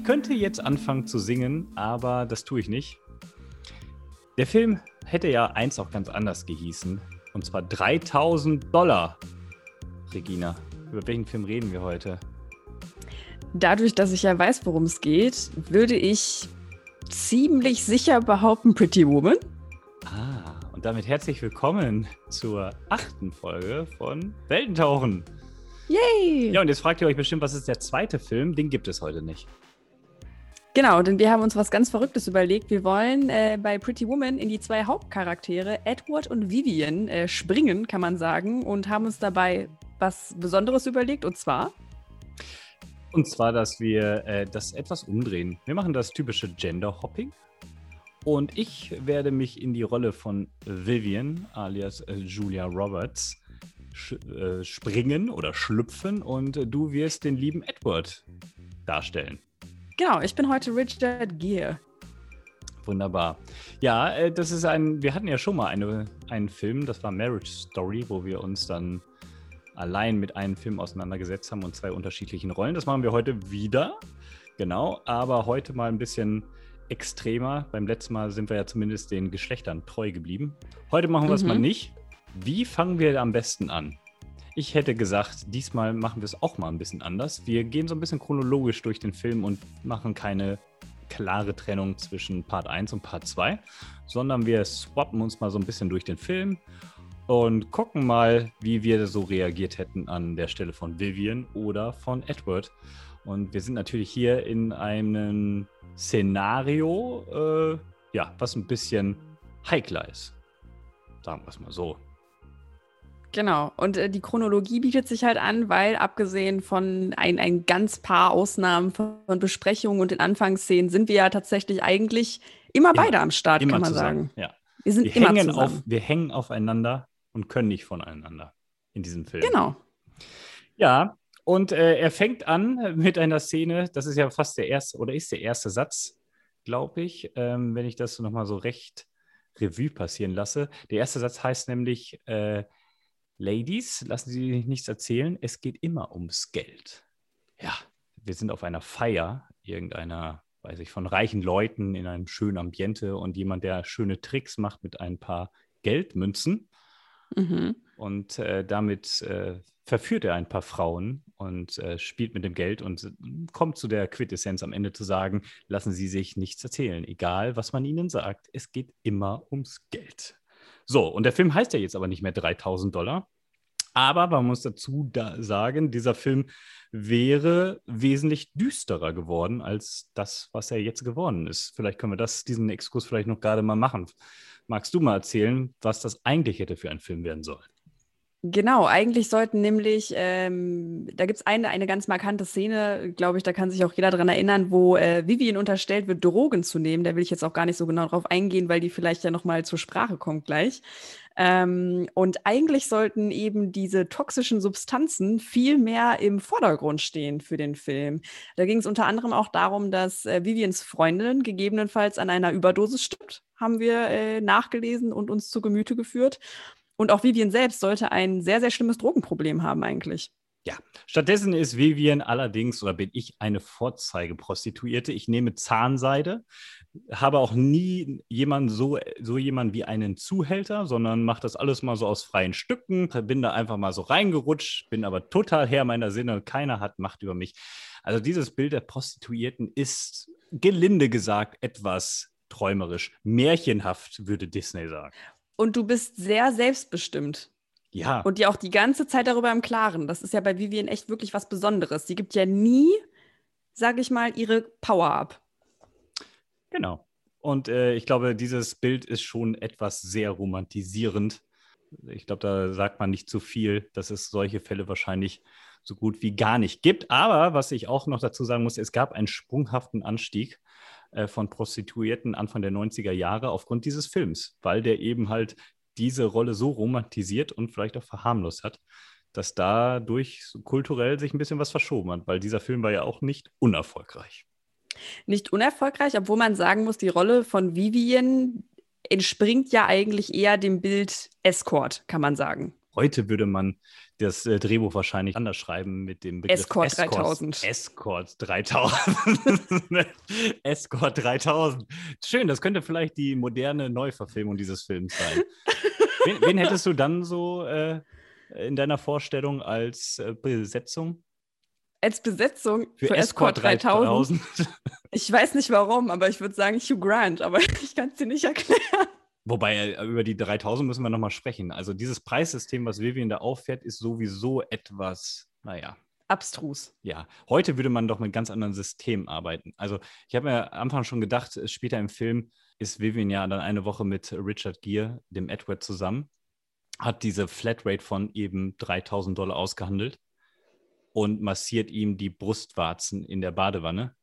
Ich könnte jetzt anfangen zu singen, aber das tue ich nicht. Der Film hätte ja eins auch ganz anders gehießen. Und zwar 3000 Dollar. Regina, über welchen Film reden wir heute? Dadurch, dass ich ja weiß, worum es geht, würde ich ziemlich sicher behaupten Pretty Woman. Ah, und damit herzlich willkommen zur achten Folge von Weltentauchen. Yay! Ja, und jetzt fragt ihr euch bestimmt, was ist der zweite Film? Den gibt es heute nicht. Genau, denn wir haben uns was ganz Verrücktes überlegt. Wir wollen äh, bei Pretty Woman in die zwei Hauptcharaktere, Edward und Vivian, äh, springen, kann man sagen, und haben uns dabei was Besonderes überlegt, und zwar. Und zwar, dass wir äh, das etwas umdrehen. Wir machen das typische Gender-Hopping. Und ich werde mich in die Rolle von Vivian, alias äh, Julia Roberts, äh, springen oder schlüpfen und du wirst den lieben Edward darstellen. Genau, ich bin heute Richard Gere. Wunderbar. Ja, äh, das ist ein, wir hatten ja schon mal eine, einen Film, das war Marriage Story, wo wir uns dann allein mit einem Film auseinandergesetzt haben und zwei unterschiedlichen Rollen. Das machen wir heute wieder. Genau, aber heute mal ein bisschen extremer. Beim letzten Mal sind wir ja zumindest den Geschlechtern treu geblieben. Heute machen wir es mhm. mal nicht. Wie fangen wir am besten an? Ich hätte gesagt, diesmal machen wir es auch mal ein bisschen anders. Wir gehen so ein bisschen chronologisch durch den Film und machen keine klare Trennung zwischen Part 1 und Part 2, sondern wir swappen uns mal so ein bisschen durch den Film und gucken mal, wie wir so reagiert hätten an der Stelle von Vivian oder von Edward. Und wir sind natürlich hier in einem Szenario, äh, ja, was ein bisschen heikler ist. Sagen wir es mal so. Genau. Und äh, die Chronologie bietet sich halt an, weil abgesehen von ein, ein ganz paar Ausnahmen von, von Besprechungen und den Anfangsszenen sind wir ja tatsächlich eigentlich immer, immer beide am Start, kann man zusammen. sagen. Ja. Wir sind wir immer hängen zusammen. Auf, wir hängen aufeinander und können nicht voneinander in diesem Film. Genau. Ja, und äh, er fängt an mit einer Szene, das ist ja fast der erste oder ist der erste Satz, glaube ich, ähm, wenn ich das nochmal so recht Revue passieren lasse. Der erste Satz heißt nämlich, äh, Ladies, lassen Sie sich nichts erzählen, es geht immer ums Geld. Ja, wir sind auf einer Feier irgendeiner, weiß ich, von reichen Leuten in einem schönen Ambiente und jemand, der schöne Tricks macht mit ein paar Geldmünzen. Mhm. Und äh, damit äh, verführt er ein paar Frauen und äh, spielt mit dem Geld und kommt zu der Quintessenz am Ende zu sagen, lassen Sie sich nichts erzählen, egal was man ihnen sagt, es geht immer ums Geld. So, und der Film heißt ja jetzt aber nicht mehr 3000 Dollar. Aber man muss dazu da sagen, dieser Film wäre wesentlich düsterer geworden als das, was er jetzt geworden ist. Vielleicht können wir das, diesen Exkurs vielleicht noch gerade mal machen. Magst du mal erzählen, was das eigentlich hätte für ein Film werden sollen? Genau, eigentlich sollten nämlich, ähm, da gibt es eine, eine ganz markante Szene, glaube ich, da kann sich auch jeder daran erinnern, wo äh, Vivian unterstellt wird, Drogen zu nehmen. Da will ich jetzt auch gar nicht so genau drauf eingehen, weil die vielleicht ja nochmal zur Sprache kommt gleich. Ähm, und eigentlich sollten eben diese toxischen Substanzen viel mehr im Vordergrund stehen für den Film. Da ging es unter anderem auch darum, dass äh, Vivians Freundin gegebenenfalls an einer Überdosis stirbt, haben wir äh, nachgelesen und uns zu Gemüte geführt. Und auch Vivian selbst sollte ein sehr, sehr schlimmes Drogenproblem haben eigentlich. Ja, stattdessen ist Vivian allerdings oder bin ich eine Vorzeigeprostituierte. Ich nehme Zahnseide, habe auch nie jemanden so, so jemanden wie einen Zuhälter, sondern mache das alles mal so aus freien Stücken, bin da einfach mal so reingerutscht, bin aber total Herr meiner Sinne keiner hat Macht über mich. Also dieses Bild der Prostituierten ist gelinde gesagt etwas träumerisch, märchenhaft, würde Disney sagen und du bist sehr selbstbestimmt. Ja. Und dir auch die ganze Zeit darüber im Klaren. Das ist ja bei Vivian echt wirklich was Besonderes. Sie gibt ja nie, sage ich mal, ihre Power ab. Genau. Und äh, ich glaube, dieses Bild ist schon etwas sehr romantisierend. Ich glaube, da sagt man nicht zu viel, dass es solche Fälle wahrscheinlich so gut wie gar nicht gibt. Aber was ich auch noch dazu sagen muss, es gab einen sprunghaften Anstieg äh, von Prostituierten Anfang der 90er Jahre aufgrund dieses Films, weil der eben halt diese Rolle so romantisiert und vielleicht auch verharmlost hat, dass dadurch kulturell sich ein bisschen was verschoben hat, weil dieser Film war ja auch nicht unerfolgreich. Nicht unerfolgreich, obwohl man sagen muss, die Rolle von Vivian entspringt ja eigentlich eher dem Bild Escort, kann man sagen. Heute würde man das äh, Drehbuch wahrscheinlich anders schreiben mit dem Begriff Escort 3000. Escort 3000. Escort 3000. Schön, das könnte vielleicht die moderne Neuverfilmung dieses Films sein. wen, wen hättest du dann so äh, in deiner Vorstellung als äh, Besetzung? Als Besetzung Für, für, Escort Escort 3000. 3000. Ich weiß nicht warum, aber ich würde sagen Hugh Grant, aber ich kann es dir nicht erklären. Wobei, äh, über die 3000 müssen wir nochmal sprechen. Also dieses Preissystem, was Vivian da auffährt, ist sowieso etwas, naja, Abstrus. ja. Heute würde man doch mit ganz anderen Systemen arbeiten. Also ich habe mir am Anfang schon gedacht, äh, später im Film ist Vivian ja dann eine Woche mit Richard Gere, dem Edward, zusammen, hat diese Flatrate von eben 3000 Dollar ausgehandelt und massiert ihm die Brustwarzen in der Badewanne.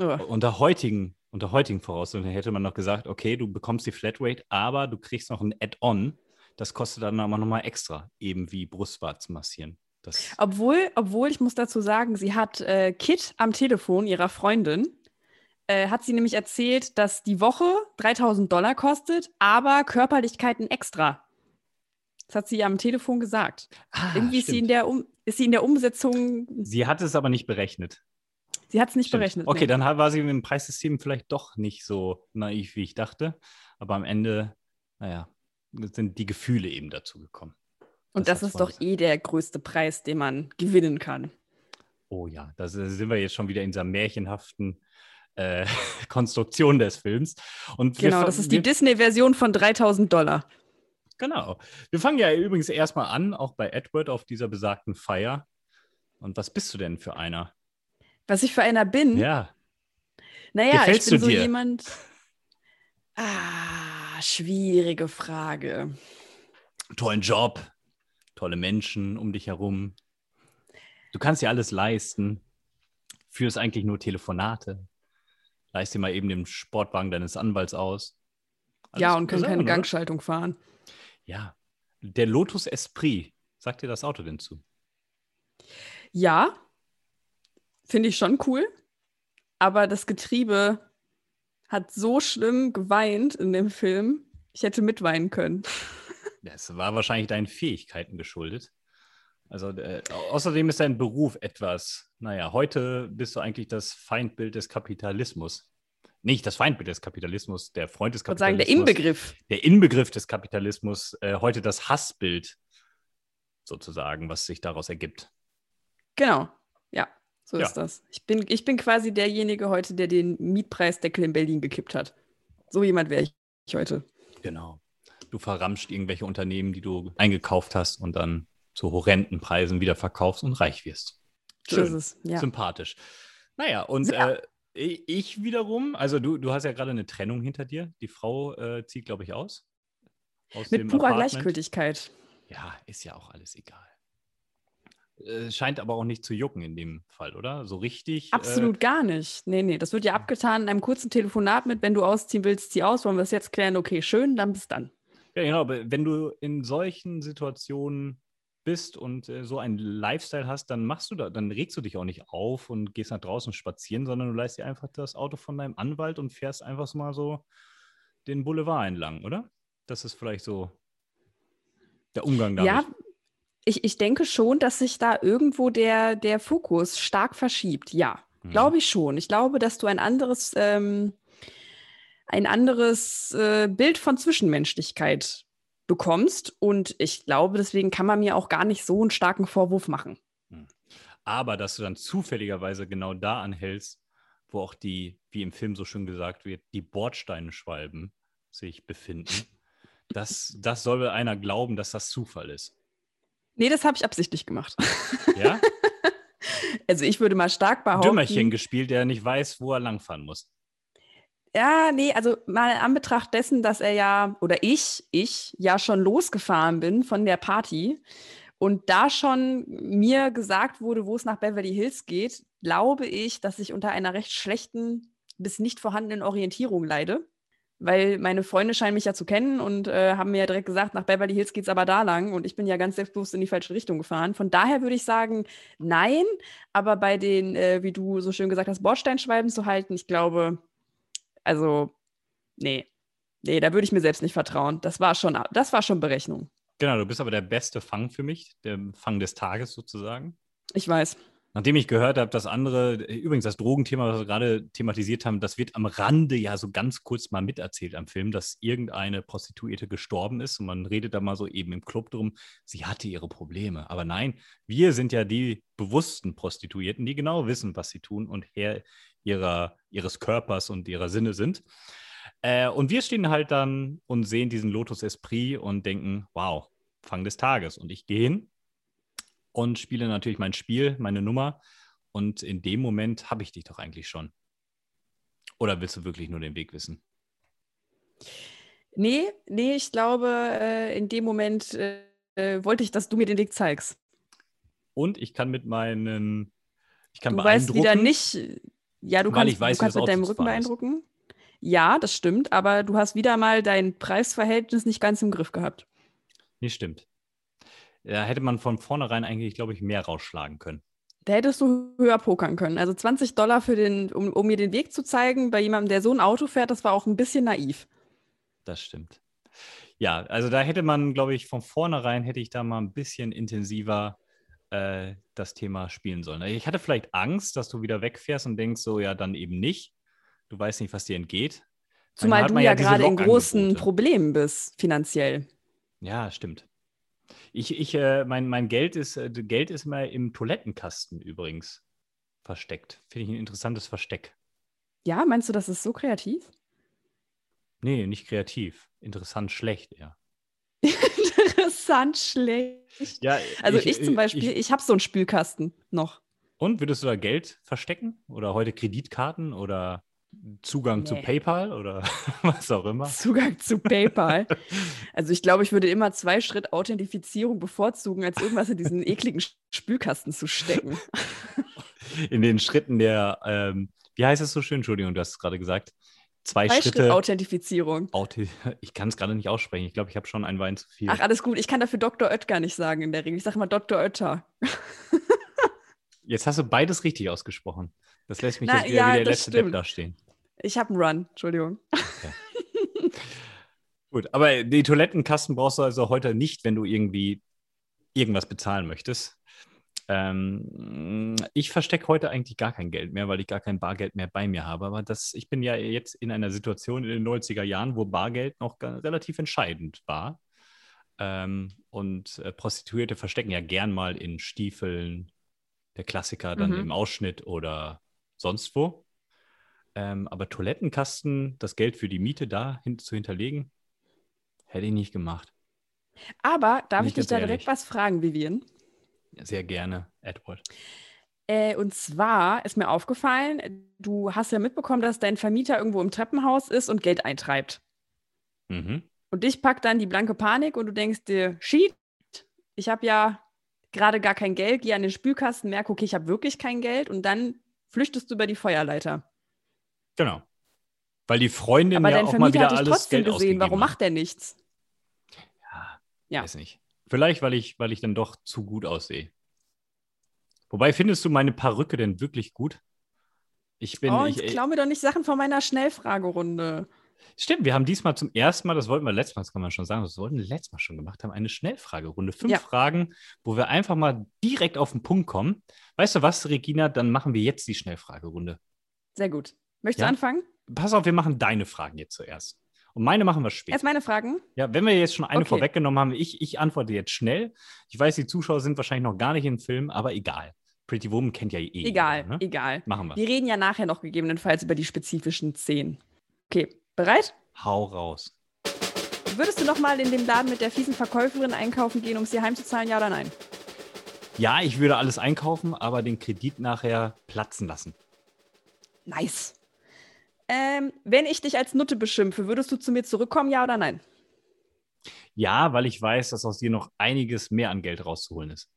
Oh. Unter heutigen, unter heutigen Voraussetzungen hätte man noch gesagt, okay, du bekommst die Flatrate, aber du kriegst noch ein Add-on. Das kostet dann aber nochmal extra, eben wie Brustwarzen massieren. Das, Obwohl, obwohl, ich muss dazu sagen, sie hat äh, Kit am Telefon, ihrer Freundin, äh, hat sie nämlich erzählt, dass die Woche 3000 Dollar kostet, aber Körperlichkeiten extra. Das hat sie ja am Telefon gesagt. Ah, Irgendwie ist sie, in stimmt. der um ist sie in der Umsetzung, Sie hat es aber nicht berechnet. Sie hat es nicht Stimmt. berechnet. Okay, nee. dann war sie mit dem Preissystem vielleicht doch nicht so naiv, wie ich dachte. Aber am Ende, naja, sind die Gefühle eben dazu gekommen. Und das das ist doch eh der größte Preis, den man gewinnen kann. Oh ja, da sind wir jetzt schon wieder in dieser märchenhaften äh, Konstruktion des Films. Und Genau, das ist die Disney-Version von 3000 Dollar. Genau. Wir fangen ja übrigens erstmal an, auch bei Edward auf dieser besagten Feier. Und was bist du denn für einer? Was ich für einer bin? Ja, Naja, Gefällst ich bin so dir? jemand. Ah, schwierige Frage. tollen Job, tolle Menschen um dich herum. Du kannst dir alles leisten. Führst eigentlich nur Telefonate. Leist dir mal eben den Sportwagen deines Anwalts aus. ja, Alles und kann gute keine oder? Gangschaltung fahren. Ja. Der Lotus Esprit. Sagt dir das Auto denn zu? Ja, finde ich schon cool. Aber das Getriebe hat so schlimm geweint in dem Film. Ich hätte mitweinen können. Das war wahrscheinlich deinen Fähigkeiten geschuldet. Also äh, au- außerdem ist dein Beruf etwas, naja, heute bist du eigentlich das Feindbild des Kapitalismus. Nicht das Feindbild des Kapitalismus, der Freund des Ich würde sagen, der Kapitalismus. Inbegriff. Der Inbegriff des Kapitalismus, äh, heute das Hassbild sozusagen, was sich daraus ergibt. Genau. Ja, so Ja. ist das. Ich bin, ich bin quasi derjenige heute, der den Mietpreisdeckel in Berlin gekippt hat. So jemand wäre ich heute. Genau. Du verramscht irgendwelche Unternehmen, die du eingekauft hast und dann zu horrenden Preisen wieder verkaufst und reich wirst. So ist es. Ja. Sympathisch. Naja, und Sehr. äh, ich wiederum, also du, du hast ja gerade eine Trennung hinter dir. Die Frau äh, zieht, glaube ich, aus. Aus Mit purer Apartment. Gleichgültigkeit. Ja, ist ja auch alles egal. Äh, scheint aber auch nicht zu jucken in dem Fall, oder? So richtig. Absolut gar nicht. Nee, nee, das wird ja abgetan in einem kurzen Telefonat mit, wenn du ausziehen willst, zieh aus, wollen wir es jetzt klären, okay, schön, dann bis dann. Äh, ja, genau. Aber wenn du in solchen Situationen bist und äh, so einen Lifestyle hast, dann machst du da, dann regst du dich auch nicht auf und gehst nach draußen spazieren, sondern du leist dir einfach das Auto von deinem Anwalt und fährst einfach so mal so den Boulevard entlang, oder? Das ist vielleicht so der Umgang damit. Ja, ich, ich denke schon, dass sich da irgendwo der, der Fokus stark verschiebt. Ja, Mhm. glaube ich schon. Ich glaube, dass du ein anderes, ähm, ein anderes äh, Bild von Zwischenmenschlichkeit bekommst. Und ich glaube, deswegen kann man mir auch gar nicht so einen starken Vorwurf machen. Aber dass du dann zufälligerweise genau da anhältst, wo auch die, wie im Film so schön gesagt wird, die Bordsteinschwalben sich befinden. Das, das soll einer glauben, dass das Zufall ist. Nee, das habe ich absichtlich gemacht. Ja? Also ich würde mal stark behaupten. Dümmerchen gespielt, der nicht weiß, wo er langfahren muss. Ja, nee, also mal in Anbetracht dessen, dass er ja, oder ich, ich ja schon losgefahren bin von der Party und da schon mir gesagt wurde, wo es nach Beverly Hills geht, glaube ich, dass ich unter einer recht schlechten bis nicht vorhandenen Orientierung leide. Weil meine Freunde scheinen mich ja zu kennen und äh, haben mir ja direkt gesagt, nach Beverly Hills geht's aber da lang und ich bin ja ganz selbstbewusst in die falsche Richtung gefahren. Von daher würde ich sagen, nein, aber bei den, äh, wie du so schön gesagt hast, Bordsteinschwalben zu halten, ich glaube, also, nee. Nee, da würde ich mir selbst nicht vertrauen. Das war schon, das war schon Berechnung. Genau, du bist aber der beste Fang für mich, der Fang des Tages sozusagen. Ich weiß. Nachdem ich gehört habe, dass andere, übrigens das Drogenthema, was wir gerade thematisiert haben, das wird am Rande ja so ganz kurz mal miterzählt am Film, dass irgendeine Prostituierte gestorben ist und man redet da mal so eben im Club drum, sie hatte ihre Probleme. Aber nein, wir sind ja die bewussten Prostituierten, die genau wissen, was sie tun und Herr ihrer, ihres Körpers und ihrer Sinne sind. Äh, und wir stehen halt dann und sehen diesen Lotus Esprit und denken, wow, Fang des Tages. Und ich gehe hin und spiele natürlich mein Spiel, meine Nummer. Und in dem Moment habe ich dich doch eigentlich schon. Oder willst du wirklich nur den Weg wissen? Nee, nee, ich glaube, äh, in dem Moment äh, wollte ich, dass du mir den Weg zeigst. Und ich kann mit meinen, ich kann du beeindrucken. weißt wieder nicht, ja, du kannst, weiß, du kannst mit deinem Rücken ist. beeindrucken. Ja, das stimmt, aber du hast wieder mal dein Preisverhältnis nicht ganz im Griff gehabt. Nee, stimmt. Da hätte man von vornherein eigentlich, glaube ich, mehr rausschlagen können. Da hättest du höher pokern können. Also 20 Dollar für den, um, um mir den Weg zu zeigen, bei jemandem, der so ein Auto fährt, das war auch ein bisschen naiv. Das stimmt. Ja, also da hätte man, glaube ich, von vornherein hätte ich da mal ein bisschen intensiver äh, das Thema spielen sollen. Ich hatte vielleicht Angst, dass du wieder wegfährst und denkst, so ja, dann eben nicht. Du weißt nicht, was dir entgeht. Zumal du ja, ja gerade in großen. Problemen bist, finanziell. Ja, stimmt. Ich, ich, äh, mein, mein Geld ist, äh, Geld ist mal im Toilettenkasten übrigens versteckt. Finde ich ein interessantes Versteck. Ja, meinst du, das ist so kreativ? Nee, nicht kreativ. Interessant schlecht, eher. Interessant schlecht. Ja, Also ich, zum Beispiel, ich, habe so einen Spülkasten noch. und würdest du da Geld verstecken? Oder heute Kreditkarten oder Zugang zu Nee. PayPal oder was auch immer? Zugang zu PayPal. Also ich glaube, ich würde immer zwei Schritt Authentifizierung bevorzugen, als irgendwas in diesen ekligen Spülkasten zu stecken. In den Schritten der, ähm, wie heißt es so schön? Entschuldigung, du hast es gerade gesagt. Zwei, Zwei Schritt Schritte. Authentifizierung. Authi ich kann es gerade nicht aussprechen. Ich glaube, ich habe schon ein Wein zu viel. Ach, alles gut. Ich kann dafür Dr. Oetker nicht sagen in der Regel. Ich sage immer Dr. Oetker. Jetzt hast du beides richtig ausgesprochen. Das lässt mich Na, jetzt wieder ja, wie der letzte Depp stimmt. dastehen. Ich habe einen Run, Entschuldigung. Gut, aber die Toilettenkasten brauchst du also heute nicht, wenn du irgendwie irgendwas bezahlen möchtest. Ähm, ich verstecke heute eigentlich gar kein Geld mehr, weil ich gar kein Bargeld mehr bei mir habe. Aber das, ich bin ja jetzt in einer Situation in den 90er Jahren, wo Bargeld noch relativ entscheidend war. Ähm, und äh, Prostituierte verstecken ja gern mal in Stiefeln, der Klassiker dann Mhm. im Ausschnitt oder sonst wo. Ähm, aber Toilettenkasten, das Geld für die Miete da hin zu hinterlegen, hätte ich nicht gemacht. Aber darf Bin ich ich dich da ehrlich. direkt was fragen, Vivian? Sehr gerne, Edward. Äh, und zwar ist mir aufgefallen, du hast ja mitbekommen, dass dein Vermieter irgendwo im Treppenhaus ist und Geld eintreibt. Mhm. Und dich packt dann die blanke Panik und du denkst dir, shit, ich habe ja gerade gar kein Geld, geh an den Spülkasten, merke, okay, ich habe wirklich kein Geld und dann flüchtest du über die Feuerleiter. Genau. Weil die Freundin Aber ja dein auch mal Vermieter wieder hat dich alles trotzdem Geld gesehen, warum macht der nichts? Ja, Ja. weiß nicht. Vielleicht, weil ich, weil ich dann doch zu gut aussehe. Wobei, findest du meine Perücke denn wirklich gut? Ich bin, oh, ich, jetzt klau mir doch nicht Sachen von meiner Schnellfragerunde. Stimmt, wir haben diesmal zum ersten Mal, das wollten wir letztes Mal, das kann man schon sagen, das wollten wir letztes Mal schon gemacht haben, eine Schnellfragerunde. Fünf Ja. Fragen, wo wir einfach mal direkt auf den Punkt kommen. Weißt du was, Regina? Dann machen wir jetzt die Schnellfragerunde. Sehr gut. Möchtest Ja? du anfangen? Pass auf, wir machen deine Fragen jetzt zuerst. Und meine machen wir später. Erst meine Fragen. Ja, wenn wir jetzt schon eine Okay. vorweggenommen haben, ich, ich antworte jetzt schnell. Ich weiß, die Zuschauer sind wahrscheinlich noch gar nicht im Film, aber egal. Pretty Woman kennt ja eh. Egal, jeder, ne? egal. Machen wir. Wir reden ja nachher noch gegebenenfalls über die spezifischen Szenen. Okay, bereit? Hau raus. Würdest du noch mal in dem Laden mit der fiesen Verkäuferin einkaufen gehen, um es dir heimzuzahlen, ja oder nein? Ja, ich würde alles einkaufen, aber den Kredit nachher platzen lassen. Nice. Ähm, wenn ich dich als Nutte beschimpfe, würdest du zu mir zurückkommen, ja oder nein? Ja, weil ich weiß, dass aus dir noch einiges mehr an Geld rauszuholen ist.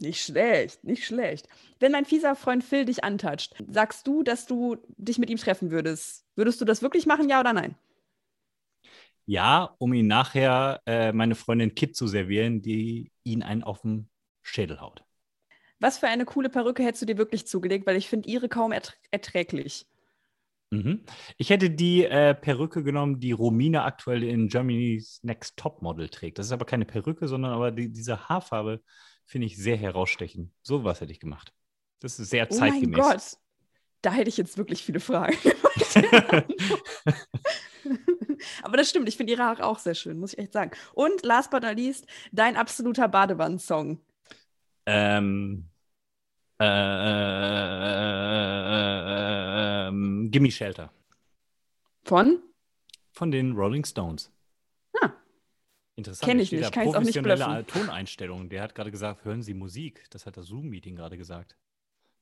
Nicht schlecht, nicht schlecht. Wenn mein fieser Freund Phil dich antatscht, sagst du, dass du dich mit ihm treffen würdest. Würdest du das wirklich machen, ja oder nein? Ja, um ihn nachher äh, meine Freundin Kit zu servieren, die ihn einen auf den Schädel haut. Was für eine coole Perücke hättest du dir wirklich zugelegt, weil ich finde ihre kaum ertr erträglich. Mhm. Ich hätte die äh, Perücke genommen, die Romina aktuell in Germany's Next Top Model trägt. Das ist aber keine Perücke, sondern aber die, diese Haarfarbe finde ich sehr herausstechend. So was hätte ich gemacht. Das ist sehr zeitgemäß. Oh mein Gott, da hätte ich jetzt wirklich viele Fragen. aber das stimmt, ich finde ihre Haare auch sehr schön, muss ich echt sagen. Und last but not least, dein absoluter Badewannensong. Ähm, äh, äh, äh, Gimme Shelter. Von? Von den Rolling Stones. Interessant. Kenn ich nicht, kann ich's auch nicht professionelle Toneinstellungen. Der hat gerade gesagt, hören Sie Musik. Das hat das Zoom-Meeting gerade gesagt.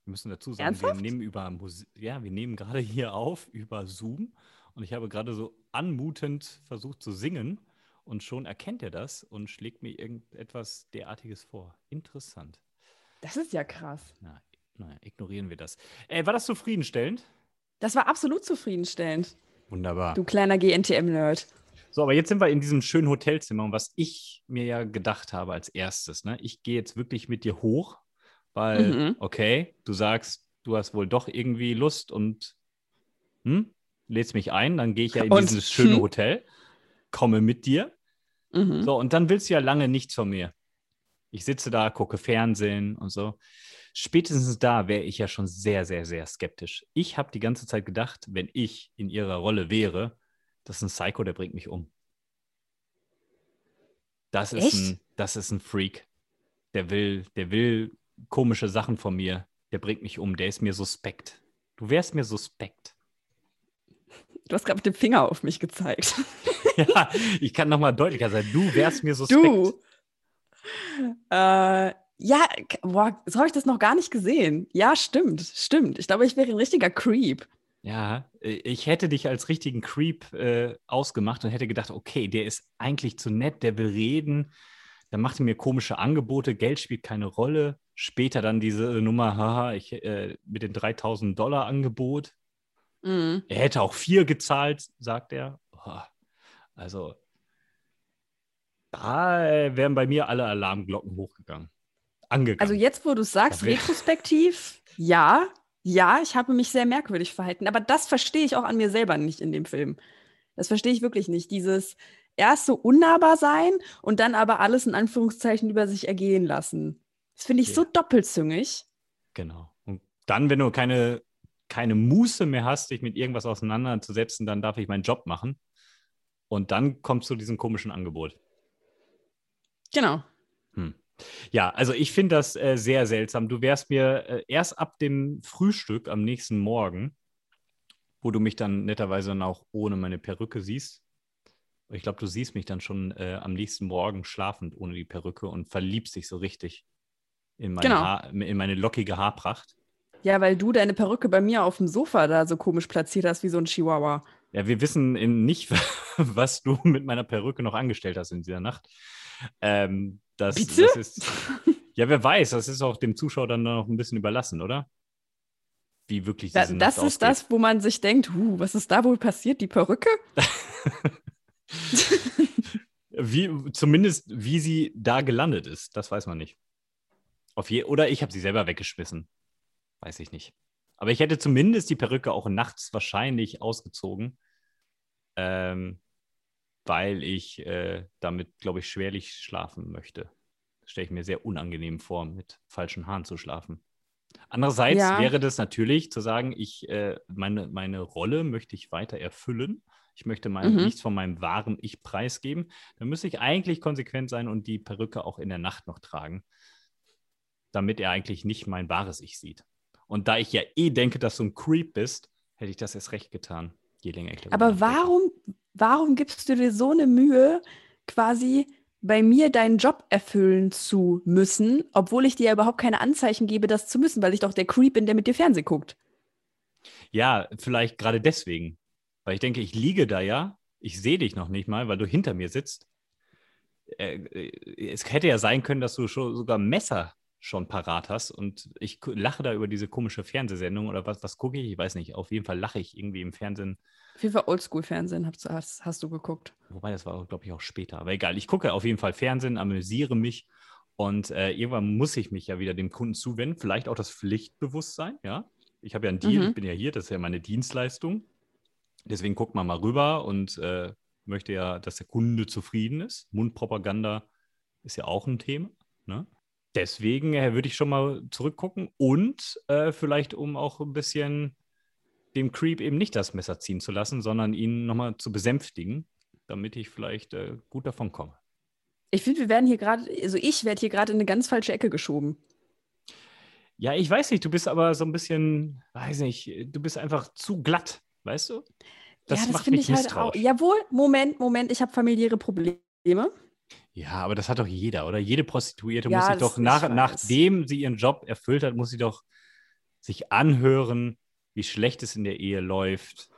Wir müssen dazu sagen, Ernsthaft? wir nehmen über Musik, ja, wir nehmen gerade hier auf über Zoom und ich habe gerade so anmutend versucht zu singen und schon erkennt er das und schlägt mir irgendetwas derartiges vor. Interessant. Das ist ja krass. Na, naja, ignorieren wir das. Äh, war das zufriedenstellend? Das war absolut zufriedenstellend. Wunderbar. Du kleiner GNTM-Nerd. So, aber jetzt sind wir in diesem schönen Hotelzimmer und was ich mir ja gedacht habe als erstes, ne? Ich gehe jetzt wirklich mit dir hoch, weil, Mhm. okay, du sagst, du hast wohl doch irgendwie Lust und hm, lädst mich ein, dann gehe ich ja in Und, dieses schöne hm? Hotel, komme mit dir. Mhm. So, und dann willst du ja lange nichts von mir. Ich sitze da, gucke Fernsehen und so. Spätestens da wäre ich ja schon sehr, sehr, sehr skeptisch. Ich habe die ganze Zeit gedacht, wenn ich in ihrer Rolle wäre, das ist ein Psycho, der bringt mich um. Das ist, Echt? ein, das ist ein Freak. Der will, der will komische Sachen von mir. Der bringt mich um. Der ist mir suspekt. Du wärst mir suspekt. Du hast gerade mit dem Finger auf mich gezeigt. ja, ich kann noch mal deutlicher sein. Du wärst mir suspekt. Du. Äh, ja, boah, so habe ich das noch gar nicht gesehen. Ja, stimmt, stimmt. Ich glaube, ich wäre ein richtiger Creep. Ja, äh, ich hätte dich als richtigen Creep äh, ausgemacht und hätte gedacht, okay, der ist eigentlich zu nett, der will reden, der macht mir komische Angebote, Geld spielt keine Rolle. Später dann diese Nummer, haha, ich, äh, mit den 3000 Dollar Angebot. Mhm. Er hätte auch vier gezahlt, sagt er. Boah, also, da äh, wären bei mir alle Alarmglocken hochgegangen. Angegangen. Also jetzt, wo du es sagst, retrospektiv, ja, ja, ich habe mich sehr merkwürdig verhalten. Aber das verstehe ich auch an mir selber nicht in dem Film. Das verstehe ich wirklich nicht. Dieses erst so unnahbar sein und dann aber alles in Anführungszeichen über sich ergehen lassen. Das finde ich Ja. so doppelzüngig. Genau. Und dann, wenn du keine, keine Muße mehr hast, dich mit irgendwas auseinanderzusetzen, dann darf ich meinen Job machen. Und dann kommst du zu diesem komischen Angebot. Genau. Ja, also ich finde das äh, sehr seltsam. Du wärst mir äh, erst ab dem Frühstück am nächsten Morgen, wo du mich dann netterweise dann auch ohne meine Perücke siehst. Ich glaube, du siehst mich dann schon äh, am nächsten Morgen schlafend ohne die Perücke und verliebst dich so richtig in meine, Genau. Haar, in meine lockige Haarpracht. Ja, weil du deine Perücke bei mir auf dem Sofa da so komisch platziert hast, wie so ein Chihuahua. Ja, wir wissen nicht, was du mit meiner Perücke noch angestellt hast in dieser Nacht. Ähm, das, Bitte? das ist. Ja, wer weiß, das ist auch dem Zuschauer dann noch ein bisschen überlassen, oder? Wie wirklich Da, diese das Nacht ist das, wo man sich denkt, huh, was ist da wohl passiert? Die Perücke? ausgeht. Wie, zumindest, wie sie da gelandet ist, das weiß man nicht. Auf je oder ich habe sie selber weggeschmissen. Weiß ich nicht. Aber ich hätte zumindest die Perücke auch nachts wahrscheinlich ausgezogen, ähm, weil ich äh, damit, glaube ich, schwerlich schlafen möchte. Das stelle ich mir sehr unangenehm vor, mit falschen Haaren zu schlafen. Andererseits Ja. wäre das natürlich zu sagen, ich, äh, meine, meine Rolle möchte ich weiter erfüllen. Ich möchte mein, Mhm. nichts von meinem wahren Ich preisgeben. Dann müsste ich eigentlich konsequent sein und die Perücke auch in der Nacht noch tragen, damit er eigentlich nicht mein wahres Ich sieht. Und da ich ja eh denke, dass du ein Creep bist, hätte ich das erst recht getan. Je länger ich Aber warum, warum gibst du dir so eine Mühe, quasi bei mir deinen Job erfüllen zu müssen, obwohl ich dir ja überhaupt keine Anzeichen gebe, das zu müssen, weil ich doch der Creep bin, der mit dir Fernsehen guckt? Ja, vielleicht gerade deswegen. Weil ich denke, ich liege da ja, ich sehe dich noch nicht mal, weil du hinter mir sitzt. Äh, äh, es hätte ja sein können, dass du schon sogar Messer schon parat hast und ich lache da über diese komische Fernsehsendung oder was, was gucke ich? Ich weiß nicht. Auf jeden Fall lache ich irgendwie im Fernsehen. Auf jeden Fall Oldschool-Fernsehen hast, hast, hast du geguckt. Wobei, das war, glaube ich, auch später. Aber egal, ich gucke auf jeden Fall Fernsehen, amüsiere mich und äh, irgendwann muss ich mich ja wieder dem Kunden zuwenden. Vielleicht auch das Pflichtbewusstsein, ja. Ich habe ja einen Deal, Mhm. ich bin ja hier, das ist ja meine Dienstleistung. Deswegen guckt man mal rüber und äh, möchte ja, dass der Kunde zufrieden ist. Mundpropaganda ist ja auch ein Thema. Ne? Deswegen äh, würde ich schon mal zurückgucken und äh, vielleicht, um auch ein bisschen dem Creep eben nicht das Messer ziehen zu lassen, sondern ihn nochmal zu besänftigen, damit ich vielleicht äh, gut davon komme. Ich finde, wir werden hier gerade, also ich werde hier gerade in eine ganz falsche Ecke geschoben. Ja, ich weiß nicht, du bist aber so ein bisschen, weiß nicht, du bist einfach zu glatt, weißt du? Das ja, das finde ich halt auch. Jawohl, Moment, Moment, ich habe familiäre Probleme. Ja, aber das hat doch jeder, oder? Jede Prostituierte ja, muss sich doch, nach, nachdem sie ihren Job erfüllt hat, muss sie doch sich anhören, wie schlecht es in der Ehe läuft,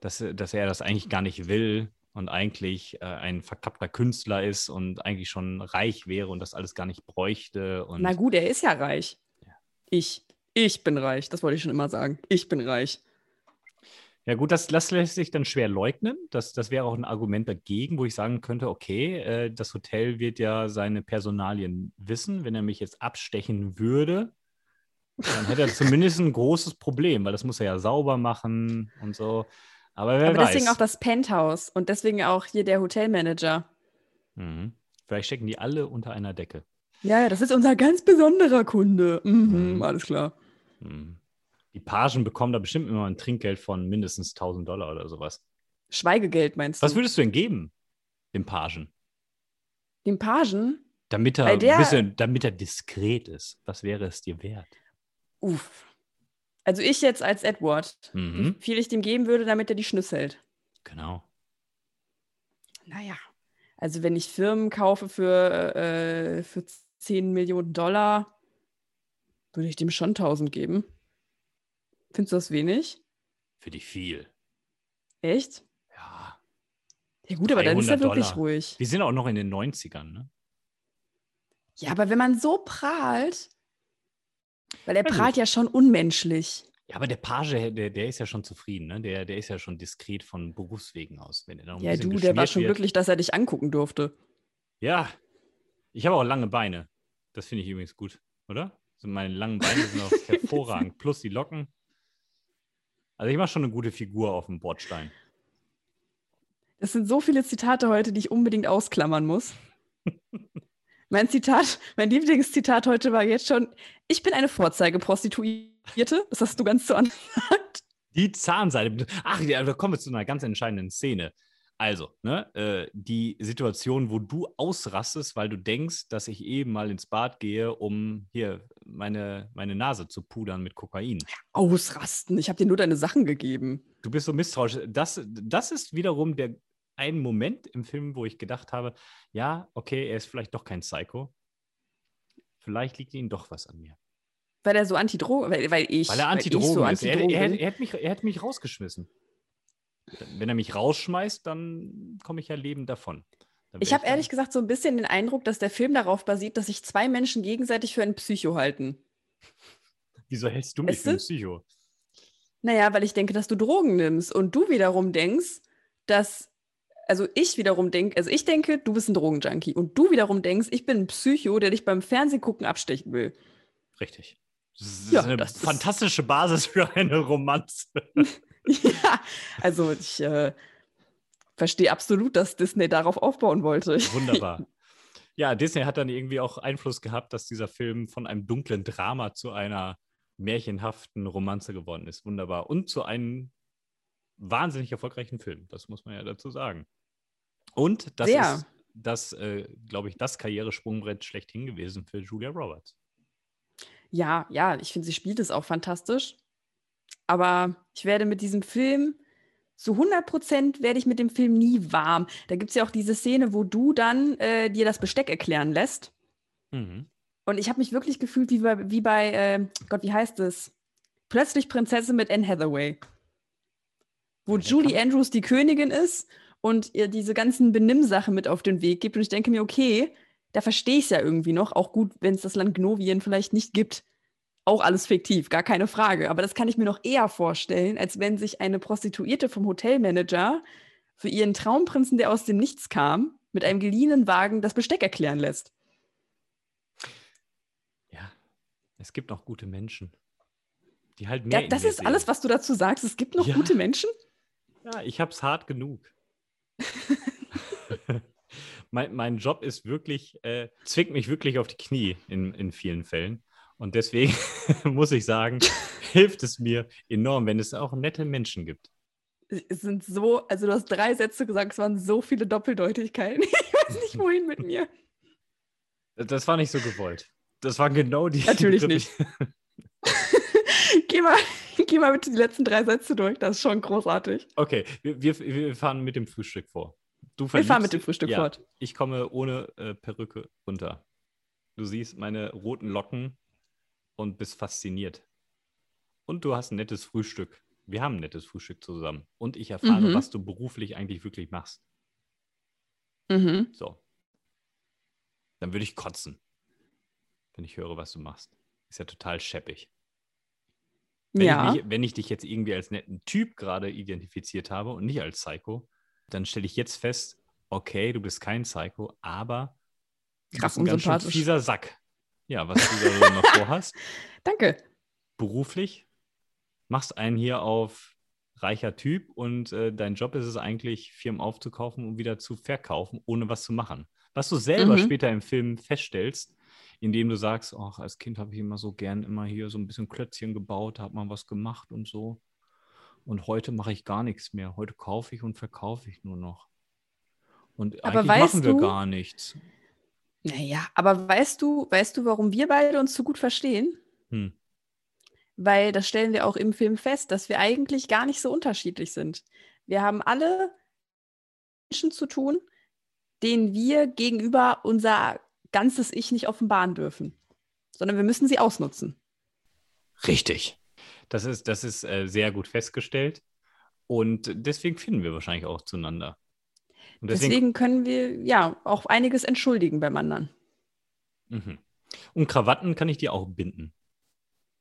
dass, dass er das eigentlich gar nicht will und eigentlich äh, ein verkappter Künstler ist und eigentlich schon reich wäre und das alles gar nicht bräuchte. Und Na gut, er ist ja reich. Ja. Ich. Ich bin reich, das wollte ich schon immer sagen. Ich bin reich. Ja, gut, das, das lässt sich dann schwer leugnen. Das, das wäre auch ein Argument dagegen, wo ich sagen könnte: Okay, äh, das Hotel wird ja seine Personalien wissen. Wenn er mich jetzt abstechen würde, dann hätte er zumindest ein großes Problem, weil das muss er ja sauber machen und so. Aber wer Aber weiß. deswegen auch das Penthouse und deswegen auch hier der Hotelmanager. Mhm. Vielleicht stecken die alle unter einer Decke. Ja, ja, das ist unser ganz besonderer Kunde. Mhm, mhm. Alles klar. Mhm. Die Pagen bekommen da bestimmt immer ein Trinkgeld von mindestens 1000 Dollar oder sowas. Schweigegeld meinst du? Was würdest du denn geben, dem Pagen? Dem Pagen? Damit er, der... bisschen, damit er diskret ist. Was wäre es dir wert? Uff. Also ich jetzt als Edward, mhm. wie viel ich dem geben würde, damit er die schnüsselt. Genau. Naja, also wenn ich Firmen kaufe für, äh, für 10 Millionen Dollar, würde ich dem schon 1000 geben. Findest du das wenig? Für dich viel. Echt? Ja. Ja gut, aber dann ist er wirklich Dollar. ruhig. Wir sind auch noch in den 90ern, ne? Ja, aber wenn man so prahlt, weil er prahlt ja schon unmenschlich. Ja, aber der Page, der, der ist ja schon zufrieden, ne? Der, der ist ja schon diskret von Berufswegen aus. Wenn er ja, du, der war schon wird. glücklich, dass er dich angucken durfte. Ja. Ich habe auch lange Beine. Das finde ich übrigens gut, oder? Also meine langen Beine sind auch hervorragend. Plus die Locken. Also ich mache schon eine gute Figur auf dem Bordstein. Es sind so viele Zitate heute, die ich unbedingt ausklammern muss. mein Zitat, mein Lieblingszitat heute war jetzt schon, ich bin eine Vorzeigeprostituierte. Das hast du ganz zu Anfang gesagt. Die Zahnseide. Ach ja, da kommen wir zu einer ganz entscheidenden Szene. Also, ne, äh, die Situation, wo du ausrastest, weil du denkst, dass ich eben mal ins Bad gehe, um hier meine, meine Nase zu pudern mit Kokain. Ausrasten? Ich habe dir nur deine Sachen gegeben. Du bist so misstrauisch. Das, das ist wiederum der ein Moment im Film, wo ich gedacht habe, ja, okay, er ist vielleicht doch kein Psycho. Vielleicht liegt ihm doch was an mir. Weil er so Antidrogen, weil, weil ich. Weil er Antidrogen so ist. Er, er, er, hat mich, er hat mich rausgeschmissen. Wenn er mich rausschmeißt, dann komme ich ja lebend davon. Ich habe ehrlich gesagt so ein bisschen den Eindruck, dass der Film darauf basiert, dass sich zwei Menschen gegenseitig für einen Psycho halten. Wieso hältst du mich weißt für einen Psycho? Naja, weil ich denke, dass du Drogen nimmst und du wiederum denkst, dass, also ich wiederum denke, also ich denke, du bist ein Drogenjunkie und du wiederum denkst, ich bin ein Psycho, der dich beim Fernsehgucken abstechen will. Richtig. Das ist ja, eine das fantastische ist... Basis für eine Romanze. ja, also ich äh, verstehe absolut, dass Disney darauf aufbauen wollte. Wunderbar. Ja, Disney hat dann irgendwie auch Einfluss gehabt, dass dieser Film von einem dunklen Drama zu einer märchenhaften Romanze geworden ist. Wunderbar. Und zu einem wahnsinnig erfolgreichen Film. Das muss man ja dazu sagen. Und das Sehr. ist das, äh, glaube ich, das Karrieresprungbrett schlechthin gewesen für Julia Roberts. Ja, ja, ich finde, sie spielt es auch fantastisch. Aber ich werde mit diesem Film, zu 100 Prozent werde ich mit dem Film nie warm. Da gibt es ja auch diese Szene, wo du dann äh, dir das Besteck erklären lässt. Mhm. Und ich habe mich wirklich gefühlt wie bei, wie bei äh, Gott, wie heißt es? Plötzlich Prinzessin mit Anne Hathaway. Wo ja, Julie Andrews die Königin ist und ihr diese ganzen Benimmsachen mit auf den Weg gibt. Und ich denke mir, okay, da verstehe ich es ja irgendwie noch. Auch gut, wenn es das Land Gnovien vielleicht nicht gibt. Auch alles fiktiv, gar keine Frage. Aber das kann ich mir noch eher vorstellen, als wenn sich eine Prostituierte vom Hotelmanager für ihren Traumprinzen, der aus dem Nichts kam, mit einem geliehenen Wagen das Besteck erklären lässt. Ja, es gibt noch gute Menschen. Die halt mehr. Ja, das ist alles, was du dazu sagst. Es gibt noch ja. gute Menschen? Ja, ich hab's hart genug. mein, mein Job ist wirklich, äh, zwingt mich wirklich auf die Knie in, in vielen Fällen. Und deswegen muss ich sagen, hilft es mir enorm, wenn es auch nette Menschen gibt. Es sind so, also du hast drei Sätze gesagt, es waren so viele Doppeldeutigkeiten. Ich weiß nicht, wohin mit mir. Das war nicht so gewollt. Das waren genau die. Natürlich nicht. Geh, mal, geh mal bitte die letzten drei Sätze durch, das ist schon großartig. Okay, wir, wir, wir fahren mit dem Frühstück vor. Du wir fahren mit dem Frühstück ja, fort. Ich komme ohne äh, Perücke runter. Du siehst meine roten Locken und bist fasziniert. Und du hast ein nettes Frühstück. Wir haben ein nettes Frühstück zusammen. Und ich erfahre, mhm. was du beruflich eigentlich wirklich machst. Mhm. So. Dann würde ich kotzen, wenn ich höre, was du machst. Ist ja total scheppig. Wenn, ja. ich mich, wenn ich dich jetzt irgendwie als netten Typ gerade identifiziert habe und nicht als Psycho, dann stelle ich jetzt fest, okay, du bist kein Psycho, aber Krass ein ganz schön fieser Sack. Ja, was du da noch vorhast. Danke. Beruflich machst einen hier auf reicher Typ und äh, dein Job ist es eigentlich, Firmen aufzukaufen und wieder zu verkaufen, ohne was zu machen. Was du selber mhm. später im Film feststellst, indem du sagst, ach, als Kind habe ich immer so gern immer hier so ein bisschen Klötzchen gebaut, habe mal was gemacht und so. Und heute mache ich gar nichts mehr. Heute kaufe ich und verkaufe ich nur noch. Und aber eigentlich machen wir du, gar nichts. Naja, aber weißt du, weißt du, warum wir beide uns so gut verstehen? Hm. Weil das stellen wir auch im Film fest, dass wir eigentlich gar nicht so unterschiedlich sind. Wir haben alle Menschen zu tun, denen wir gegenüber unser ganzes Ich nicht offenbaren dürfen, sondern wir müssen sie ausnutzen. Richtig. Das ist, das ist äh, sehr gut festgestellt. Und deswegen finden wir wahrscheinlich auch zueinander. Und deswegen, deswegen können wir ja auch einiges entschuldigen beim anderen. Mhm. Und Krawatten kann ich dir auch binden.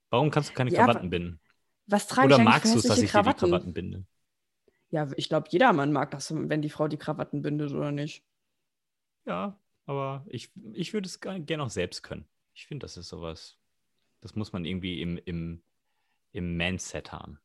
Warum kannst du keine ja, Krawatten binden? Was trage Oder ich magst du es, dass ich Krawatten? dir die Krawatten binde? Ja, ich glaube, jedermann mag das, wenn die Frau die Krawatten bindet oder nicht. Ja, aber ich, ich würde es gerne auch selbst können. Ich finde, das ist sowas, das muss man irgendwie im, im im Manset haben.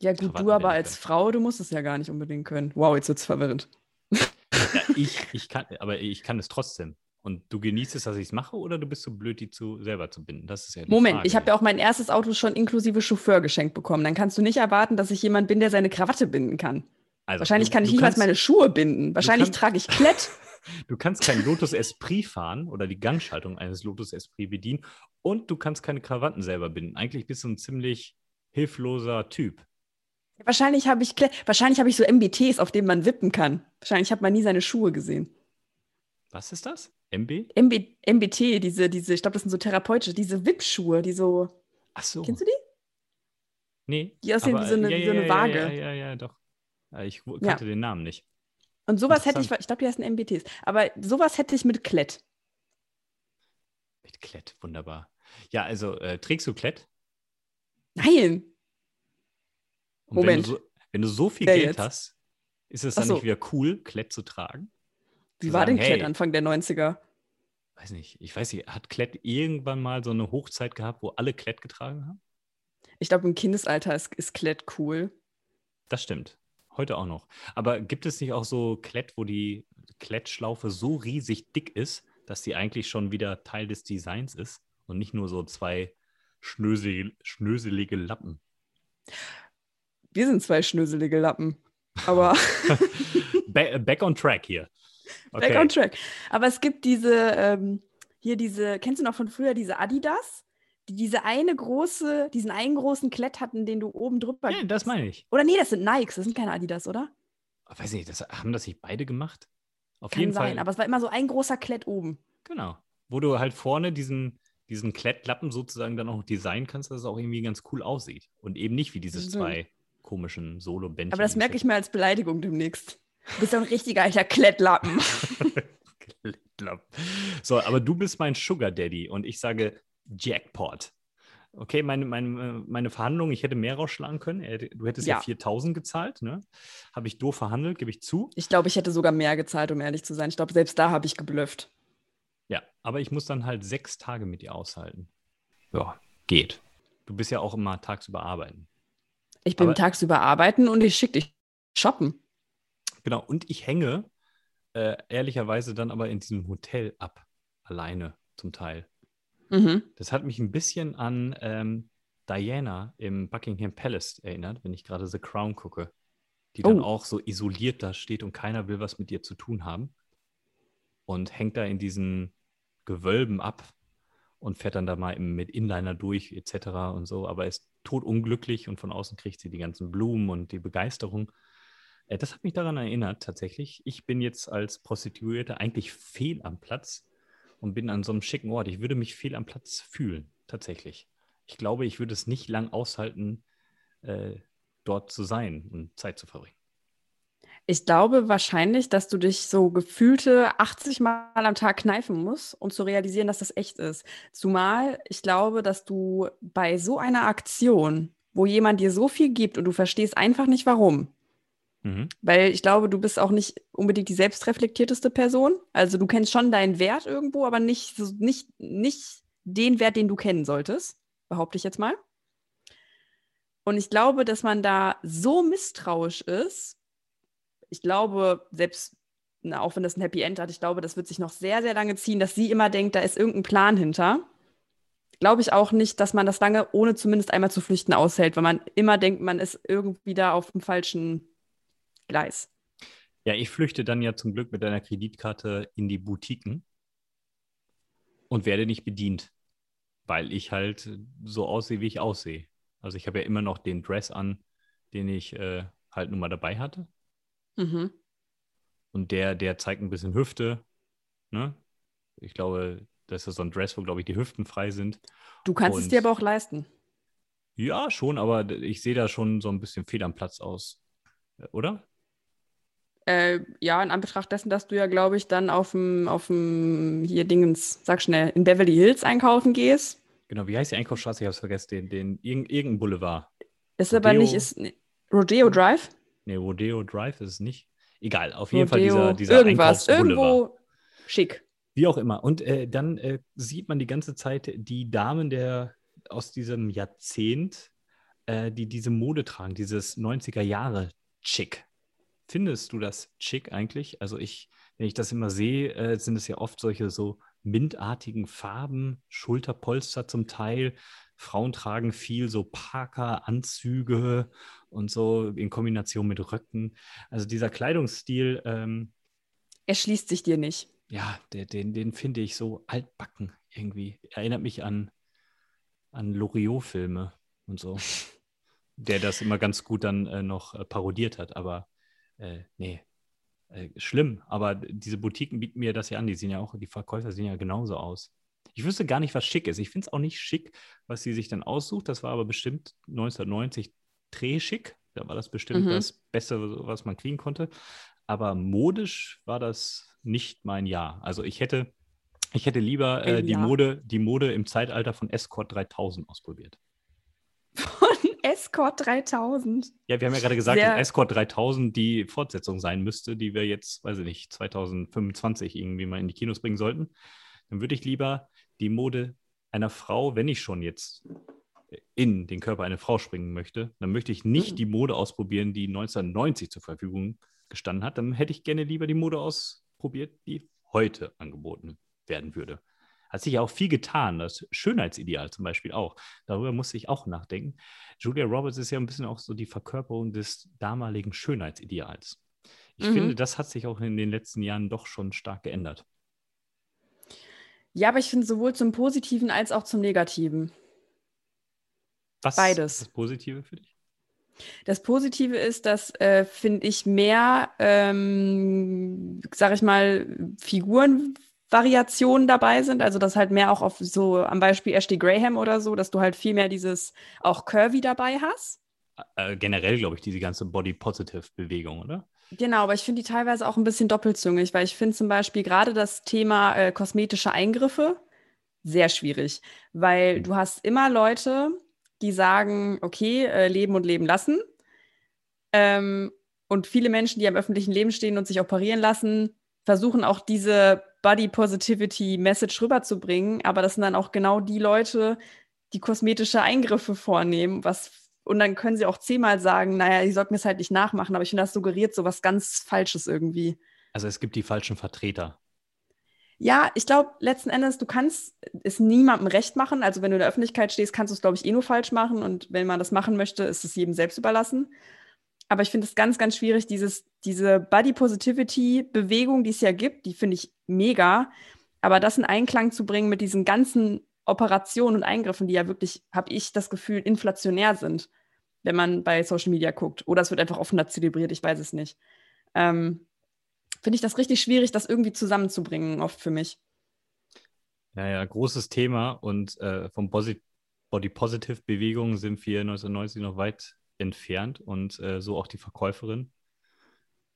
Ja, gut, du aber als können. Frau, du musst es ja gar nicht unbedingt können. Wow, jetzt wird es verwirrend. Ja, ich, ich kann, aber ich kann es trotzdem. Und du genießt es, dass ich es mache, oder du bist so blöd, die zu, selber zu binden? Das ist ja Moment, Frage. ich habe ja auch mein erstes Auto schon inklusive Chauffeur geschenkt bekommen. Dann kannst du nicht erwarten, dass ich jemand bin, der seine Krawatte binden kann. Also, Wahrscheinlich du, kann ich niemals meine Schuhe binden. Wahrscheinlich trage ich Klett. du kannst kein Lotus Esprit fahren oder die Gangschaltung eines Lotus Esprit bedienen und du kannst keine Krawatten selber binden. Eigentlich bist du ein ziemlich hilfloser Typ. Wahrscheinlich habe ich, wahrscheinlich hab ich so MBTs, auf denen man wippen kann. Wahrscheinlich hat man nie seine Schuhe gesehen. Was ist das? MB? MB MBT, diese, diese, ich glaube, das sind so therapeutische, diese Wippschuhe, die so. Ach so. Kennst du die? Nee. Die aussehen aber, wie so eine, ja, wie so eine ja, Waage. Ja, ja, ja, doch. Ich kannte den Namen nicht. Und sowas hätte ich, ich glaube, die heißen MBTs. Aber sowas hätte ich mit Klett. Mit Klett, wunderbar. Ja, also äh, trägst du Klett? Nein. Und Moment. Wenn du, so, wenn du so viel Wer Geld jetzt? hast, ist es dann so. nicht wieder cool, Klett zu tragen? Wie zu war sagen, denn Klett hey, Anfang der 90er? Weiß nicht. Ich weiß nicht, hat Klett irgendwann mal so eine Hochzeit gehabt, wo alle Klett getragen haben? Ich glaube, im Kindesalter ist, ist Klett cool. Das stimmt. Heute auch noch. Aber gibt es nicht auch so Klett, wo die Klettschlaufe so riesig dick ist, dass die eigentlich schon wieder Teil des Designs ist und nicht nur so zwei schnösel, schnöselige Lappen? Wir sind zwei schnöselige Lappen. Aber. back on track hier. Okay. Back on track. Aber es gibt diese, ähm, hier diese, kennst du noch von früher diese Adidas? Die diese eine große, diesen einen großen Klett hatten, den du oben drüber. Ja, das meine ich. Oder nee, das sind Nikes, das sind keine Adidas, oder? Weiß nicht, das, haben das nicht beide gemacht? Auf Kann jeden sein, Fall. aber es war immer so ein großer Klett oben. Genau. Wo du halt vorne diesen, diesen Klettlappen sozusagen dann auch designen kannst, dass es auch irgendwie ganz cool aussieht. Und eben nicht wie diese zwei komischen Solo-Bändchen. Aber das merke ich mir als Beleidigung demnächst. Du bist doch ein richtiger alter Klettlappen. Klettlappen. So, aber du bist mein Sugar Daddy und ich sage Jackpot. Okay, meine, meine, meine Verhandlung, ich hätte mehr rausschlagen können. Du hättest ja, ja 4000 gezahlt, ne? Habe ich doof verhandelt, gebe ich zu. Ich glaube, ich hätte sogar mehr gezahlt, um ehrlich zu sein. Ich glaube, selbst da habe ich geblufft. Ja, aber ich muss dann halt sechs Tage mit dir aushalten. Ja, geht. Du bist ja auch immer tagsüber arbeiten. Ich bin aber, tagsüber arbeiten und ich schicke dich shoppen. Genau, und ich hänge äh, ehrlicherweise dann aber in diesem Hotel ab, alleine zum Teil. Mhm. Das hat mich ein bisschen an ähm, Diana im Buckingham Palace erinnert, wenn ich gerade The Crown gucke, die dann Oh. auch so isoliert da steht und keiner will was mit ihr zu tun haben und hängt da in diesen Gewölben ab und fährt dann da mal mit Inliner durch etc. und so, aber ist totunglücklich und von außen kriegt sie die ganzen Blumen und die Begeisterung. Äh, das hat mich daran erinnert, tatsächlich. Ich bin jetzt als Prostituierte eigentlich fehl am Platz und bin an so einem schicken Ort. Ich würde mich fehl am Platz fühlen, tatsächlich. Ich glaube, ich würde es nicht lang aushalten, äh, dort zu sein und Zeit zu verbringen. Ich glaube wahrscheinlich, dass du dich so gefühlte 80 Mal am Tag kneifen musst, um zu realisieren, dass das echt ist. Zumal ich glaube, dass du bei so einer Aktion, wo jemand dir so viel gibt und du verstehst einfach nicht warum, Mhm. weil ich glaube, du bist auch nicht unbedingt die selbstreflektierteste Person. Also du kennst schon deinen Wert irgendwo, aber nicht, nicht, nicht den Wert, den du kennen solltest, behaupte ich jetzt mal. Und ich glaube, dass man da so misstrauisch ist, ich glaube, selbst, na, auch wenn das ein Happy End hat, ich glaube, das wird sich noch sehr, sehr lange ziehen, dass sie immer denkt, da ist irgendein Plan hinter. Glaube ich auch nicht, dass man das lange, ohne zumindest einmal zu flüchten, aushält, weil man immer denkt, man ist irgendwie da auf dem falschen Gleis. Ja, ich flüchte dann ja zum Glück mit einer Kreditkarte in die Boutiquen und werde nicht bedient, weil ich halt so aussehe, wie ich aussehe. Also ich habe ja immer noch den Dress an, den ich äh, halt nun mal dabei hatte. Mhm. Und der, der zeigt ein bisschen Hüfte. Ne? Ich glaube, das ist so ein Dress, wo, glaube ich, die Hüften frei sind. Du kannst es Und- dir aber auch leisten. Ja, schon, aber ich sehe da schon so ein bisschen fehl am Platz aus. Äh, Oder? Äh, ja, in Anbetracht dessen, dass du ja, glaube ich, dann auf dem, auf dem, hier Dingens, sag schnell, in Beverly Hills einkaufen gehst. Genau, wie heißt die Einkaufsstraße? Ich habe es vergessen. Den, den, irgend- irgendein Boulevard. Ist aber Rodeo. nicht, ist ne, Rodeo Drive? Nee, Rodeo Drive ist es nicht. Egal, auf jeden Fall Rodeo, dieser, dieser irgendwas, irgendwo schick. Wie auch immer. Und äh, dann äh, sieht man die ganze Zeit die Damen der aus diesem Jahrzehnt, äh, die diese Mode tragen, dieses 90er Jahre Chic. Findest du das chic eigentlich? Also ich, wenn ich das immer sehe, äh, sind es ja oft solche so mintartigen Farben, Schulterpolster zum Teil. Frauen tragen viel so Parker, Anzüge und so in Kombination mit Röcken. Also dieser Kleidungsstil, ähm, Er schließt sich dir nicht. ja, der, den, den finde ich so altbacken irgendwie. Erinnert mich an, an Loriot-Filme und so. Der das immer ganz gut dann äh, noch äh, parodiert hat, aber äh, nee, äh, schlimm. Aber diese Boutiquen bieten mir das ja an. Die sehen ja auch, die Verkäufer sehen ja genauso aus. Ich wüsste gar nicht, was schick ist. Ich finde es auch nicht schick, was sie sich dann aussucht. Das war aber bestimmt 1990 drehschick. Da war das bestimmt Mhm. das Beste, was man kriegen konnte. Aber modisch war das nicht mein Jahr. Also ich hätte, ich hätte lieber äh, die. Mode, die Mode im Zeitalter von Escort 3000 ausprobiert. Escort 3000. Ja, wir haben ja gerade gesagt, Sehr- dass Escort 3000 die Fortsetzung sein müsste, die wir jetzt, weiß ich nicht, 2025 irgendwie mal in die Kinos bringen sollten. Dann würde ich lieber die Mode einer Frau, wenn ich schon jetzt in den Körper einer Frau springen möchte, dann möchte ich nicht Mhm. die Mode ausprobieren, die 1990 zur Verfügung gestanden hat. Dann hätte ich gerne lieber die Mode ausprobiert, die heute angeboten werden würde. Hat sich ja auch viel getan, das Schönheitsideal zum Beispiel auch. Darüber musste ich auch nachdenken. Julia Roberts ist ja ein bisschen auch so die Verkörperung des damaligen Schönheitsideals. Ich Mhm. finde, das hat sich auch in den letzten Jahren doch schon stark geändert. Ja, aber ich finde sowohl zum Positiven als auch zum Negativen. Was Beides. ist das Positive für dich? Das Positive ist, dass, äh, finde ich, mehr, ähm, sag ich mal, Figurenvariationen dabei sind. Also, dass halt mehr auch auf so am Beispiel Ashley Graham oder so, dass du halt viel mehr dieses auch Curvy dabei hast. Äh, generell, glaube ich, diese ganze Body-Positive-Bewegung, oder? Genau, aber ich finde die teilweise auch ein bisschen doppelzüngig, weil ich finde zum Beispiel gerade das Thema äh, kosmetische Eingriffe sehr schwierig, weil du hast immer Leute, die sagen, okay, äh, leben und leben lassen. Ähm, und viele Menschen, die am öffentlichen Leben stehen und sich operieren lassen, versuchen auch diese Body Positivity Message rüberzubringen, aber das sind dann auch genau die Leute, die kosmetische Eingriffe vornehmen, was Und dann können sie auch zehnmal sagen, naja, ich sollte mir es halt nicht nachmachen, aber ich finde, das suggeriert so was ganz Falsches irgendwie. Also es gibt die falschen Vertreter. Ja, ich glaube, letzten Endes, du kannst es niemandem recht machen. Also wenn du in der Öffentlichkeit stehst, kannst du es, glaube ich, eh nur falsch machen. Und wenn man das machen möchte, ist es jedem selbst überlassen. Aber ich finde es ganz, ganz schwierig, dieses, diese Body Positivity-Bewegung, die es ja gibt, die finde ich mega. Aber das in Einklang zu bringen mit diesen ganzen Operationen und Eingriffen, die ja wirklich, habe ich das Gefühl, inflationär sind, wenn man bei Social Media guckt. Oder es wird einfach offener zelebriert, ich weiß es nicht. Ähm, Finde ich das richtig schwierig, das irgendwie zusammenzubringen, oft für mich. Ja, ja, großes Thema und äh, vom Posit Body Positive Bewegung sind wir 1990 noch weit entfernt und äh, so auch die Verkäuferin.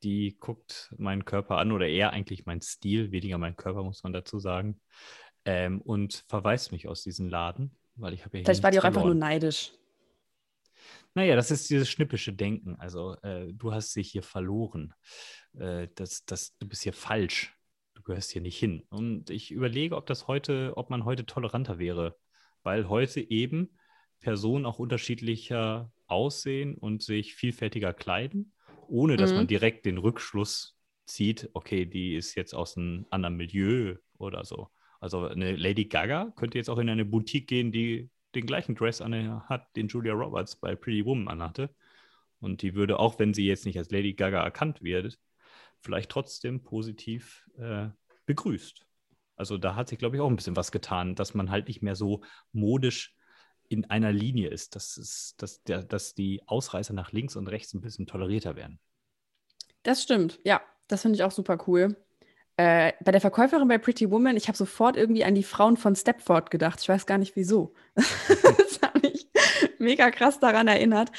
Die guckt meinen Körper an oder eher eigentlich meinen Stil, weniger meinen Körper, muss man dazu sagen ähm, und verweist mich aus diesem Laden, weil ich habe ja Vielleicht war die auch einfach nur neidisch. Naja, das ist dieses schnippische Denken. Also äh, du hast dich hier verloren. Äh, das, das, du bist hier falsch. Du gehörst hier nicht hin. Und ich überlege, ob das heute, ob man heute toleranter wäre, weil heute eben Personen auch unterschiedlicher aussehen und sich vielfältiger kleiden, ohne dass mhm. man direkt den Rückschluss zieht, okay, die ist jetzt aus einem anderen Milieu oder so. Also eine Lady Gaga könnte jetzt auch in eine Boutique gehen, die den gleichen Dress an hat, den Julia Roberts bei Pretty Woman anhatte. Und die würde, auch wenn sie jetzt nicht als Lady Gaga erkannt wird, vielleicht trotzdem positiv äh, begrüßt. Also da hat sich, glaube ich, auch ein bisschen was getan, dass man halt nicht mehr so modisch in einer Linie ist, dass, es, dass, der, dass die Ausreißer nach links und rechts ein bisschen tolerierter werden. Das stimmt, ja. Das finde ich auch super cool. Äh, bei der Verkäuferin bei Pretty Woman, ich habe sofort irgendwie an die Frauen von Stepford gedacht. Ich weiß gar nicht wieso. das hat mich mega krass daran erinnert.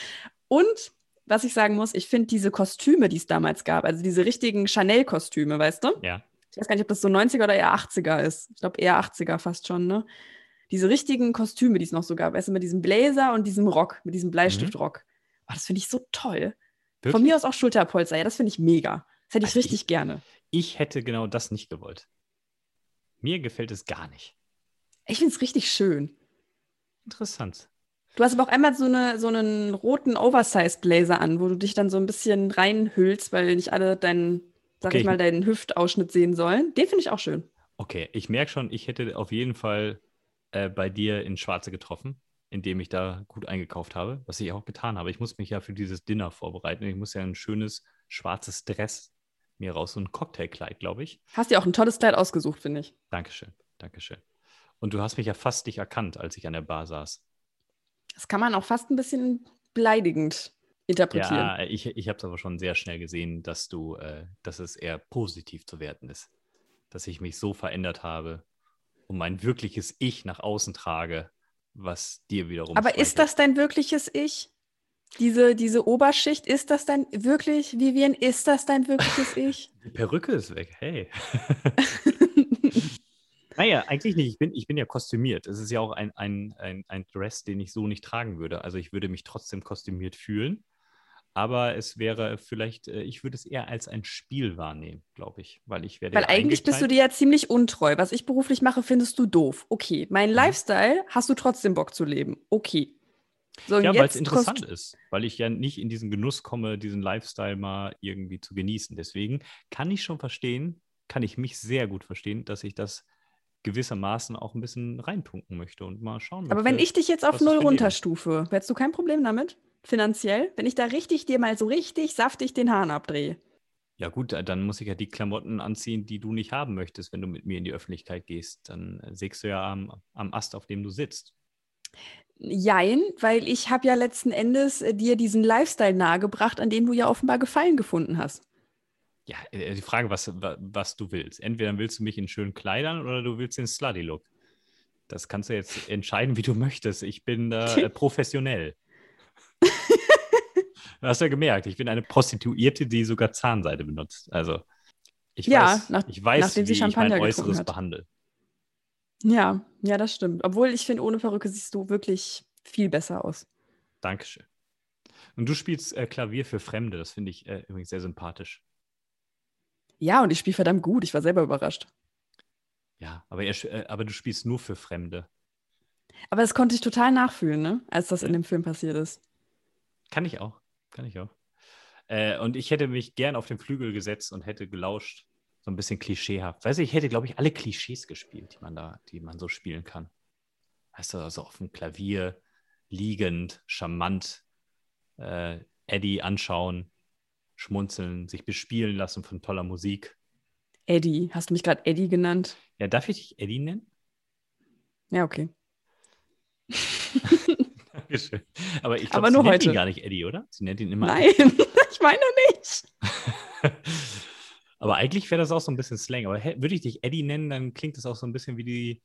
Und was ich sagen muss, ich finde diese Kostüme, die es damals gab, also diese richtigen Chanel-Kostüme, weißt du? Ja. Ich weiß gar nicht, ob das so 90er oder eher 80er ist. Ich glaube eher 80er fast schon, ne? Diese richtigen Kostüme, die es noch so gab, weißt du, mit diesem Blazer und diesem Rock, mit diesem Bleistiftrock. Mhm. Oh, das finde ich so toll. Wirklich? Von mir aus auch Schulterpolster, ja, das finde ich mega. Das hätte ich also richtig ich, gerne. Ich hätte genau das nicht gewollt. Mir gefällt es gar nicht. Ich finde es richtig schön. Interessant. Du hast aber auch einmal so, eine, so einen roten Oversize-Blazer an, wo du dich dann so ein bisschen reinhüllst, weil nicht alle deinen, sag okay, ich mal, deinen Hüftausschnitt sehen sollen. Den finde ich auch schön. Okay, ich merke schon, ich hätte auf jeden Fall äh, bei dir in Schwarze getroffen, indem ich da gut eingekauft habe, was ich auch getan habe. Ich muss mich ja für dieses Dinner vorbereiten. Ich muss ja ein schönes schwarzes Dress mir raus, so ein Cocktailkleid, glaube ich. Hast dir auch ein tolles Kleid ausgesucht, finde ich. Dankeschön, Dankeschön. Und du hast mich ja fast nicht erkannt, als ich an der Bar saß. Das kann man auch fast ein bisschen beleidigend interpretieren. Ja, ich, ich habe es aber schon sehr schnell gesehen, dass du, äh, dass es eher positiv zu werten ist. Dass ich mich so verändert habe und mein wirkliches Ich nach außen trage, was dir wiederum. Aber ist das dein wirkliches Ich? Diese, diese Oberschicht, ist das dein wirklich, Vivian, ist das dein wirkliches Ich? Die Perücke ist weg, hey. naja, eigentlich nicht. Ich bin, ich bin ja kostümiert. Es ist ja auch ein, ein, ein, ein Dress, den ich so nicht tragen würde. Also ich würde mich trotzdem kostümiert fühlen. Aber es wäre vielleicht, äh, ich würde es eher als ein Spiel wahrnehmen, glaube ich. Weil ich werde. Weil eigentlich bist du dir ja ziemlich untreu. Was ich beruflich mache, findest du doof. Okay. Mein mhm. Lifestyle hast du trotzdem Bock zu leben. Okay. So, ja, weil es interessant ist, weil ich ja nicht in diesen Genuss komme, diesen Lifestyle mal irgendwie zu genießen. Deswegen kann ich schon verstehen, kann ich mich sehr gut verstehen, dass ich das gewissermaßen auch ein bisschen reintunken möchte und mal schauen möchte. Aber wenn ich dich jetzt auf null runterstufe, hättest du kein Problem damit? Finanziell? Wenn ich da richtig dir mal so richtig saftig den Hahn abdrehe? Ja, gut, dann muss ich ja die Klamotten anziehen, die du nicht haben möchtest, wenn du mit mir in die Öffentlichkeit gehst. Dann sägst du ja am, am Ast, auf dem du sitzt. Jein, weil ich habe ja letzten Endes äh, dir diesen Lifestyle nahegebracht, an dem du ja offenbar Gefallen gefunden hast. Ja, äh, die Frage, was, was du willst. Entweder willst du mich in schönen Kleidern oder du willst den Slutty-Look. Das kannst du jetzt entscheiden, wie du möchtest. Ich bin da äh, professionell. Du hast ja gemerkt, ich bin eine Prostituierte, die sogar Zahnseide benutzt. Also ich ja, weiß, nach, ich weiß wie ich mein Äußeres behandle. Ja, ja, das stimmt. Obwohl ich finde, ohne Perücke siehst du wirklich viel besser aus. Dankeschön. Und du spielst äh, Klavier für Fremde, das finde ich äh, übrigens sehr sympathisch. Ja, und ich spiele verdammt gut. Ich war selber überrascht. Ja, aber, er, äh, aber du spielst nur für Fremde. Aber das konnte ich total nachfühlen, ne? als das in dem Film passiert ist. Kann ich auch. Kann ich auch. Äh, und ich hätte mich gern auf den Flügel gesetzt und hätte gelauscht. So ein bisschen klischeehaft. Weißt du, ich hätte, glaube ich, alle Klischees gespielt, die man da, die man so spielen kann. Weißt du, also auf dem Klavier, liegend, charmant, äh, Eddie anschauen, schmunzeln, sich bespielen lassen von toller Musik. Eddie, hast du mich gerade Eddie genannt? Ja, darf ich dich Eddie nennen? Ja, okay. Dankeschön. Aber ich glaube, nur sie nennt heute. ihn gar nicht Eddie, oder? Sie nennt ihn immer Nein, ich meine nicht. Aber eigentlich wäre das auch so ein bisschen Slang. Aber würde ich dich Eddie nennen, dann klingt das auch so ein bisschen wie die,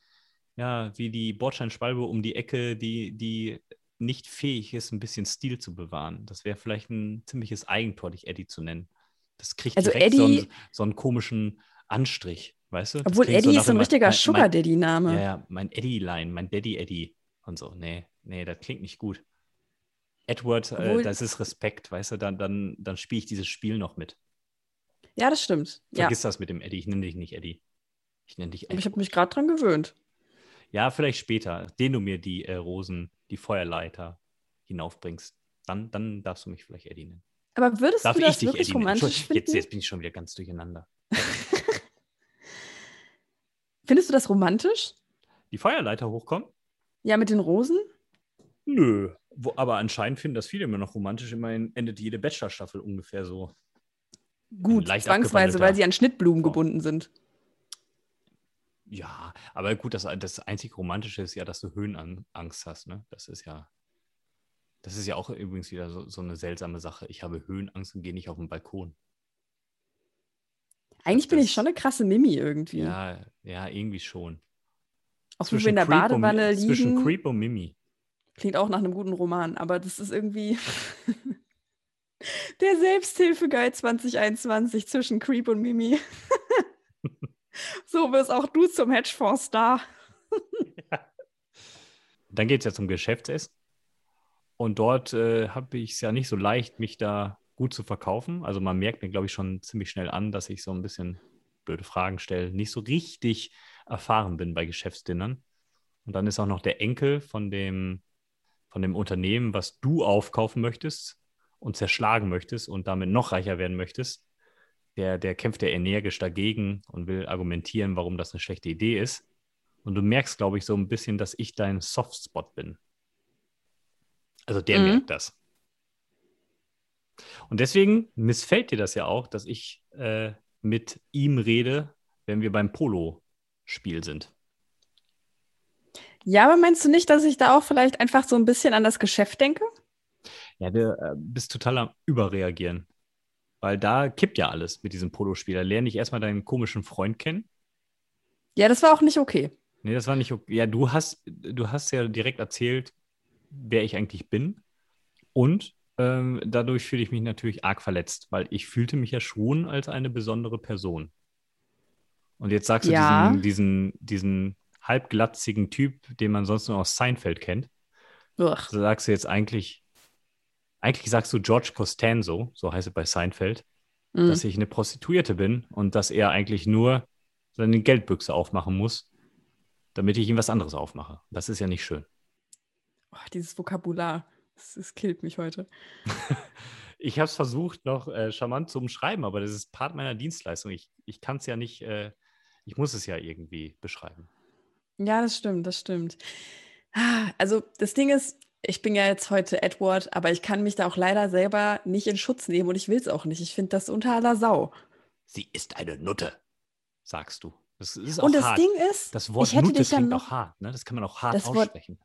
ja, wie die Bordsteinschwalbe um die Ecke, die, die nicht fähig ist, ein bisschen Stil zu bewahren. Das wäre vielleicht ein ziemliches Eigentor, dich Eddie zu nennen. Das kriegt Also direkt so, Eddie- einen, so einen komischen Anstrich, weißt du? Das Obwohl Eddie nach ist so ein richtiger mein- Sugar mein- Daddy-Name. Ja, ja, mein Eddie-Line, mein Daddy Eddie und so. Nee, nee, das klingt nicht gut. Edward, äh, Obwohl- das ist Respekt, weißt du, dann, dann, dann spiele ich dieses Spiel noch mit. Ja, das stimmt. Ja, Vergiss das mit dem Eddie. Ich nenne dich nicht Eddie. Ich nenne dich aber ich Edward. habe mich gerade dran gewöhnt. Ja, vielleicht später, den du mir die äh, Rosen, die Feuerleiter hinaufbringst. Dann, dann darfst du mich vielleicht Eddie nennen. Aber würdest Darf du das wirklich Eddie romantisch finden? Jetzt, jetzt bin ich schon wieder ganz durcheinander. Findest du das romantisch? Die Feuerleiter hochkommen? Ja, mit den Rosen? Nö. Wo, aber anscheinend finden das viele immer noch romantisch. Immerhin endet jede Bachelor-Staffel ungefähr so. Gut, zwangsweise, weil sie an Schnittblumen Form. gebunden sind. Ja, aber gut, das, das einzig Romantische ist ja, dass du Höhenangst hast, ne? Das ist ja, das ist ja auch übrigens wieder so, so eine seltsame Sache. Ich habe Höhenangst und gehe nicht auf den Balkon. Eigentlich bin ich das- schon eine krasse Mimi irgendwie. Ja, ja, irgendwie schon. auch wie wir in der Creep und Badewanne Zwischen liegen. Creep und Mimi. Klingt auch nach einem guten Roman, aber das ist irgendwie der Selbsthilfeguide 2021 zwischen Creep und Mimi. so wirst auch du zum Hedgefonds-Star. Dann geht es ja zum Geschäftsessen. Und dort äh, habe ich es ja nicht so leicht, mich da gut zu verkaufen. Also man merkt mir, glaube ich, schon ziemlich schnell an, dass ich so ein bisschen blöde Fragen stelle, nicht so richtig erfahren bin bei Geschäftsdinnern. Und dann ist auch noch der Enkel von dem, von dem Unternehmen, was du aufkaufen möchtest und zerschlagen möchtest und damit noch reicher werden möchtest. Der, der kämpft ja energisch dagegen und will argumentieren, warum das eine schlechte Idee ist. Und du merkst, glaube ich, so ein bisschen, dass ich dein Softspot bin. Also der Mhm. merkt das. Und deswegen missfällt dir das ja auch, dass ich äh, mit ihm rede, wenn wir beim Polo-Spiel sind. Ja, aber meinst du nicht, dass ich da auch vielleicht einfach so ein bisschen an das Geschäft denke? Ja, du äh, bist total am Überreagieren. Weil da kippt ja alles mit diesem Polospiel. Da lerne ich erstmal deinen komischen Freund kennen. Ja, das war auch nicht okay. Nee, das war nicht okay. Ja, du hast, du hast ja direkt erzählt, wer ich eigentlich bin. Und ähm, dadurch fühle ich mich natürlich arg verletzt, weil ich fühlte mich ja schon als eine besondere Person. Und jetzt sagst du Ja. diesen, diesen, diesen halbglatzigen Typ, den man sonst nur aus Seinfeld kennt, Ugh. so sagst du jetzt eigentlich, eigentlich sagst du George Costanzo, so heißt es bei Seinfeld, Mhm. dass ich eine Prostituierte bin und dass er eigentlich nur seine Geldbüchse aufmachen muss, damit ich ihm was anderes aufmache. Das ist ja nicht schön. Oh, dieses Vokabular, das, das killt mich heute. Ich habe es versucht, noch äh, charmant zu umschreiben, aber das ist Part meiner Dienstleistung. Ich, ich kann es ja nicht, äh, ich muss es ja irgendwie beschreiben. Ja, das stimmt, das stimmt. Ah, Also das Ding ist, ich bin ja jetzt heute Edward, aber ich kann mich da auch leider selber nicht in Schutz nehmen und ich will es auch nicht. Ich finde das unter aller Sau. Sie ist eine Nutte, sagst du. Das ist auch Und das hart. Ding ist, das Wort ich hätte Nutte dich klingt noch, auch hart, ne? Das kann man auch hart Das Wort- aussprechen.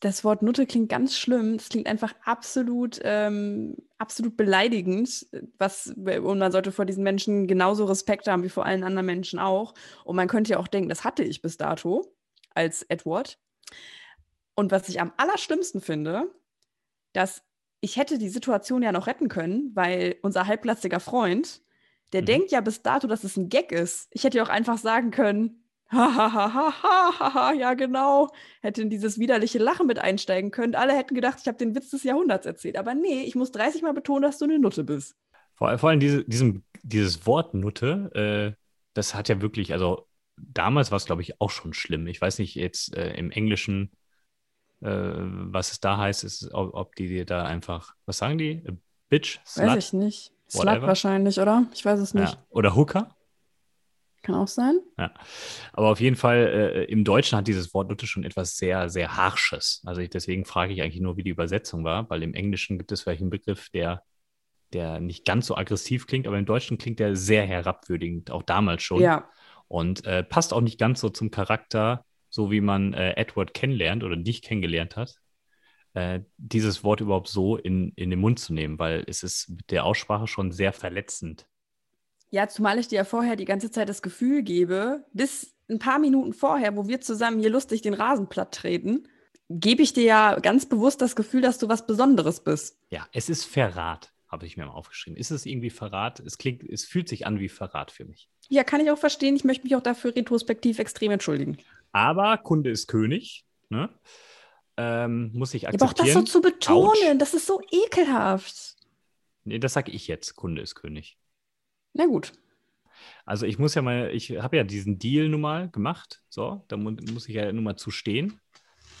das Wort Nutte klingt ganz schlimm. Das klingt einfach absolut, ähm, absolut beleidigend. Was, und man sollte vor diesen Menschen genauso Respekt haben wie vor allen anderen Menschen auch. Und man könnte ja auch denken, das hatte ich bis dato als Edward. Und was ich am allerschlimmsten finde, dass ich hätte die Situation ja noch retten können, weil unser halbplatziger Freund, der Mhm. denkt ja bis dato, dass es ein Gag ist. Ich hätte ja auch einfach sagen können, ha, ha, ha, ha, ha, ha, ha, ja genau, hätte in dieses widerliche Lachen mit einsteigen können. Alle hätten gedacht, ich habe den Witz des Jahrhunderts erzählt. Aber nee, ich muss 30 Mal betonen, dass du eine Nutte bist. Vor, vor allem diese, diesem, dieses Wort Nutte, äh, das hat ja wirklich, also damals war es, glaube ich, auch schon schlimm. Ich weiß nicht, jetzt äh, im Englischen Äh, was es da heißt, ist, ob, ob die dir da einfach, was sagen die? A Bitch? Slut? Weiß ich nicht. Whatever. Slut wahrscheinlich, oder? Ich weiß es nicht. Ja. Oder Hooker? Kann auch sein. Ja. Aber auf jeden Fall, äh, im Deutschen hat dieses Wort Nutte schon etwas sehr, sehr Harsches. Also ich, deswegen frage ich eigentlich nur, wie die Übersetzung war, weil im Englischen gibt es vielleicht einen Begriff, der, der nicht ganz so aggressiv klingt, aber im Deutschen klingt der sehr herabwürdigend, auch damals schon. Ja. Und äh, passt auch nicht ganz so zum Charakter, so wie man äh, Edward kennenlernt oder dich kennengelernt hat. Äh, dieses Wort überhaupt so in, in den Mund zu nehmen, weil es ist mit der Aussprache schon sehr verletzend. Ja, zumal ich dir ja vorher die ganze Zeit das Gefühl gebe, bis ein paar Minuten vorher, wo wir zusammen hier lustig den Rasen platt treten, gebe ich dir ja ganz bewusst das Gefühl, dass du was Besonderes bist. Ja, es ist Verrat, habe ich mir mal aufgeschrieben. Ist es irgendwie Verrat? Es klingt, es fühlt sich an wie Verrat für mich. Ja, kann ich auch verstehen. Ich möchte mich auch dafür retrospektiv extrem entschuldigen. Aber Kunde ist König, ne? Ähm, muss ich akzeptieren. aber auch das so zu betonen, Ouch. das ist so ekelhaft. Nee, das sage ich jetzt. Kunde ist König. Na gut. Also ich muss ja mal, ich habe ja diesen Deal nun mal gemacht. So, da mu muss ich ja nun mal zu stehen.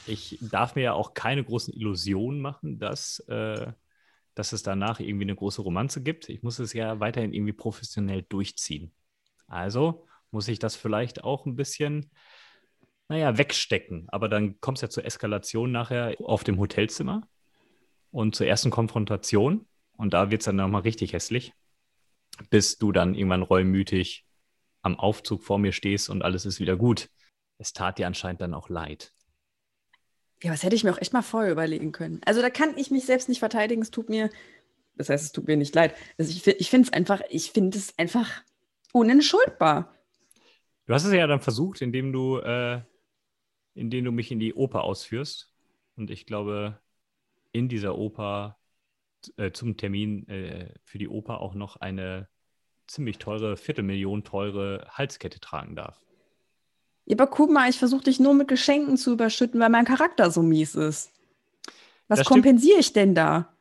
Ich darf mir ja auch keine großen Illusionen machen, dass, äh, dass es danach irgendwie eine große Romanze gibt. Ich muss es ja weiterhin irgendwie professionell durchziehen. Also muss ich das vielleicht auch ein bisschen, naja, wegstecken. Aber dann kommt es ja zur Eskalation nachher auf dem Hotelzimmer und zur ersten Konfrontation. Und da wird es dann nochmal richtig hässlich bis du dann irgendwann reumütig am Aufzug vor mir stehst und alles ist wieder gut. Es tat dir anscheinend dann auch leid. Ja, was hätte ich mir auch echt mal vorher überlegen können. Also da kann ich mich selbst nicht verteidigen. Es tut mir, das heißt, es tut mir nicht leid. Also ich, ich finde es einfach, ich finde es einfach unentschuldbar. Du hast es ja dann versucht, indem du, äh, indem du mich in die Oper ausführst. Und ich glaube, in dieser Oper äh, zum Termin äh, für die Oper auch noch eine ziemlich teure, Viertelmillion teure Halskette tragen darf. Ja, aber guck mal, ich versuche dich nur mit Geschenken zu überschütten, weil mein Charakter so mies ist. Was kompensiere ich denn da?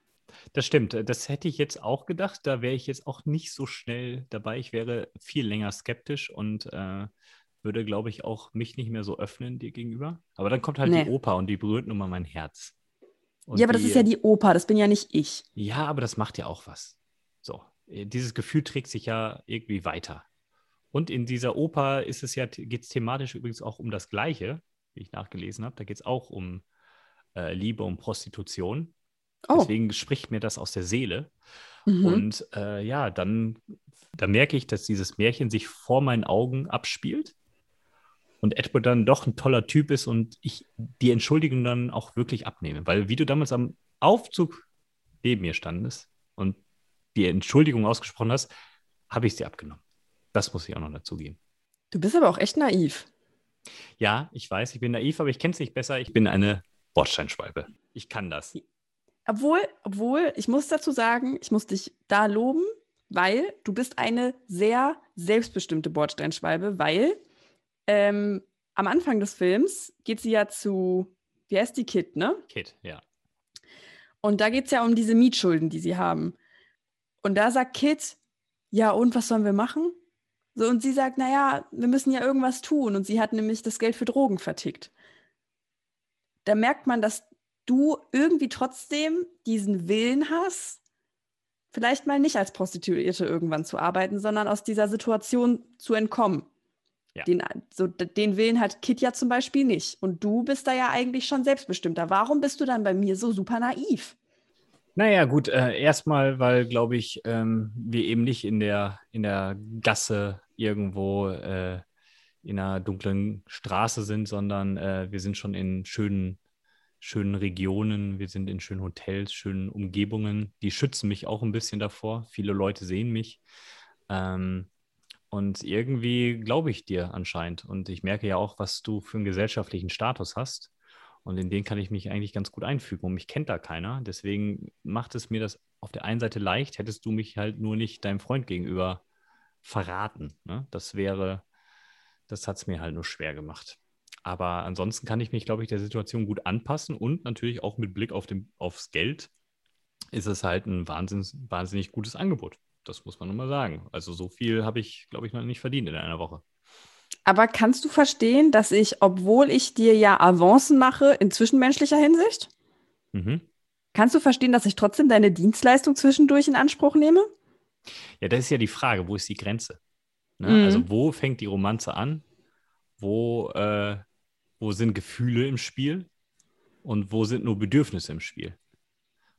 Das stimmt. Das hätte ich jetzt auch gedacht. Da wäre ich jetzt auch nicht so schnell dabei. Ich wäre viel länger skeptisch und äh, würde, glaube ich, auch mich nicht mehr so öffnen dir gegenüber. Aber dann kommt halt nee. die Oper und die berührt nun mal mein Herz. Und ja, aber die, das ist ja die Oper, das bin ja nicht ich. Ja, aber das macht ja auch was. So, äh, dieses Gefühl trägt sich ja irgendwie weiter. Und in dieser Oper ist es ja, geht es thematisch übrigens auch um das Gleiche, wie ich nachgelesen habe. Da geht es auch um äh, Liebe und Prostitution. Oh. Deswegen spricht mir das aus der Seele. Mhm. Und äh, ja, dann, dann merke ich, dass dieses Märchen sich vor meinen Augen abspielt und Edward dann doch ein toller Typ ist und ich die Entschuldigung dann auch wirklich abnehme. Weil wie du damals am Aufzug neben mir standest und die Entschuldigung ausgesprochen hast, habe ich sie abgenommen. Das muss ich auch noch dazugeben. Du bist aber auch echt naiv. Ja, ich weiß, ich bin naiv, aber ich kenne es nicht besser. Ich bin eine Bordsteinschwalbe. Ich kann das. Obwohl, obwohl, ich muss dazu sagen, ich muss dich da loben, weil du bist eine sehr selbstbestimmte Bordsteinschwalbe, weil ähm, am Anfang des Films geht sie ja zu, wie heißt die, Kit, ne? Kit, ja. Und da geht es ja um diese Mietschulden, die sie haben. Und da sagt Kit, ja, und was sollen wir machen? So, und sie sagt, naja, wir müssen ja irgendwas tun. Und sie hat nämlich das Geld für Drogen vertickt. Da merkt man, dass du irgendwie trotzdem diesen Willen hast, vielleicht mal nicht als Prostituierte irgendwann zu arbeiten, sondern aus dieser Situation zu entkommen. Ja. Den, so, den Willen hat Kit ja zum Beispiel nicht. Und du bist da ja eigentlich schon selbstbestimmter. Warum bist du dann bei mir so super naiv? Naja, gut, äh, erstmal, weil, glaube ich, ähm, wir eben nicht in der, in der Gasse irgendwo äh, in einer dunklen Straße sind, sondern äh, wir sind schon in schönen, schönen Regionen, wir sind in schönen Hotels, schönen Umgebungen. Die schützen mich auch ein bisschen davor. Viele Leute sehen mich. Ähm, und irgendwie glaube ich dir anscheinend. Und ich merke ja auch, was du für einen gesellschaftlichen Status hast. Und in den kann ich mich eigentlich ganz gut einfügen. Und mich kennt da keiner. Deswegen macht es mir das auf der einen Seite leicht, hättest du mich halt nur nicht deinem Freund gegenüber verraten. Ne? Das wäre, das hat es mir halt nur schwer gemacht. Aber ansonsten kann ich mich, glaube ich, der Situation gut anpassen und natürlich auch mit Blick auf den, aufs Geld ist es halt ein wahnsinnig, wahnsinnig gutes Angebot. Das muss man nun mal sagen. Also so viel habe ich, glaube ich, noch nicht verdient in einer Woche. Aber kannst du verstehen, dass ich, obwohl ich dir ja Avancen mache in zwischenmenschlicher Hinsicht, Mhm. kannst du verstehen, dass ich trotzdem deine Dienstleistung zwischendurch in Anspruch nehme? Ja, das ist ja die Frage, wo ist die Grenze? Ne? Mhm. Also wo fängt die Romanze an? Wo, äh, wo sind Gefühle im Spiel? Und wo sind nur Bedürfnisse im Spiel?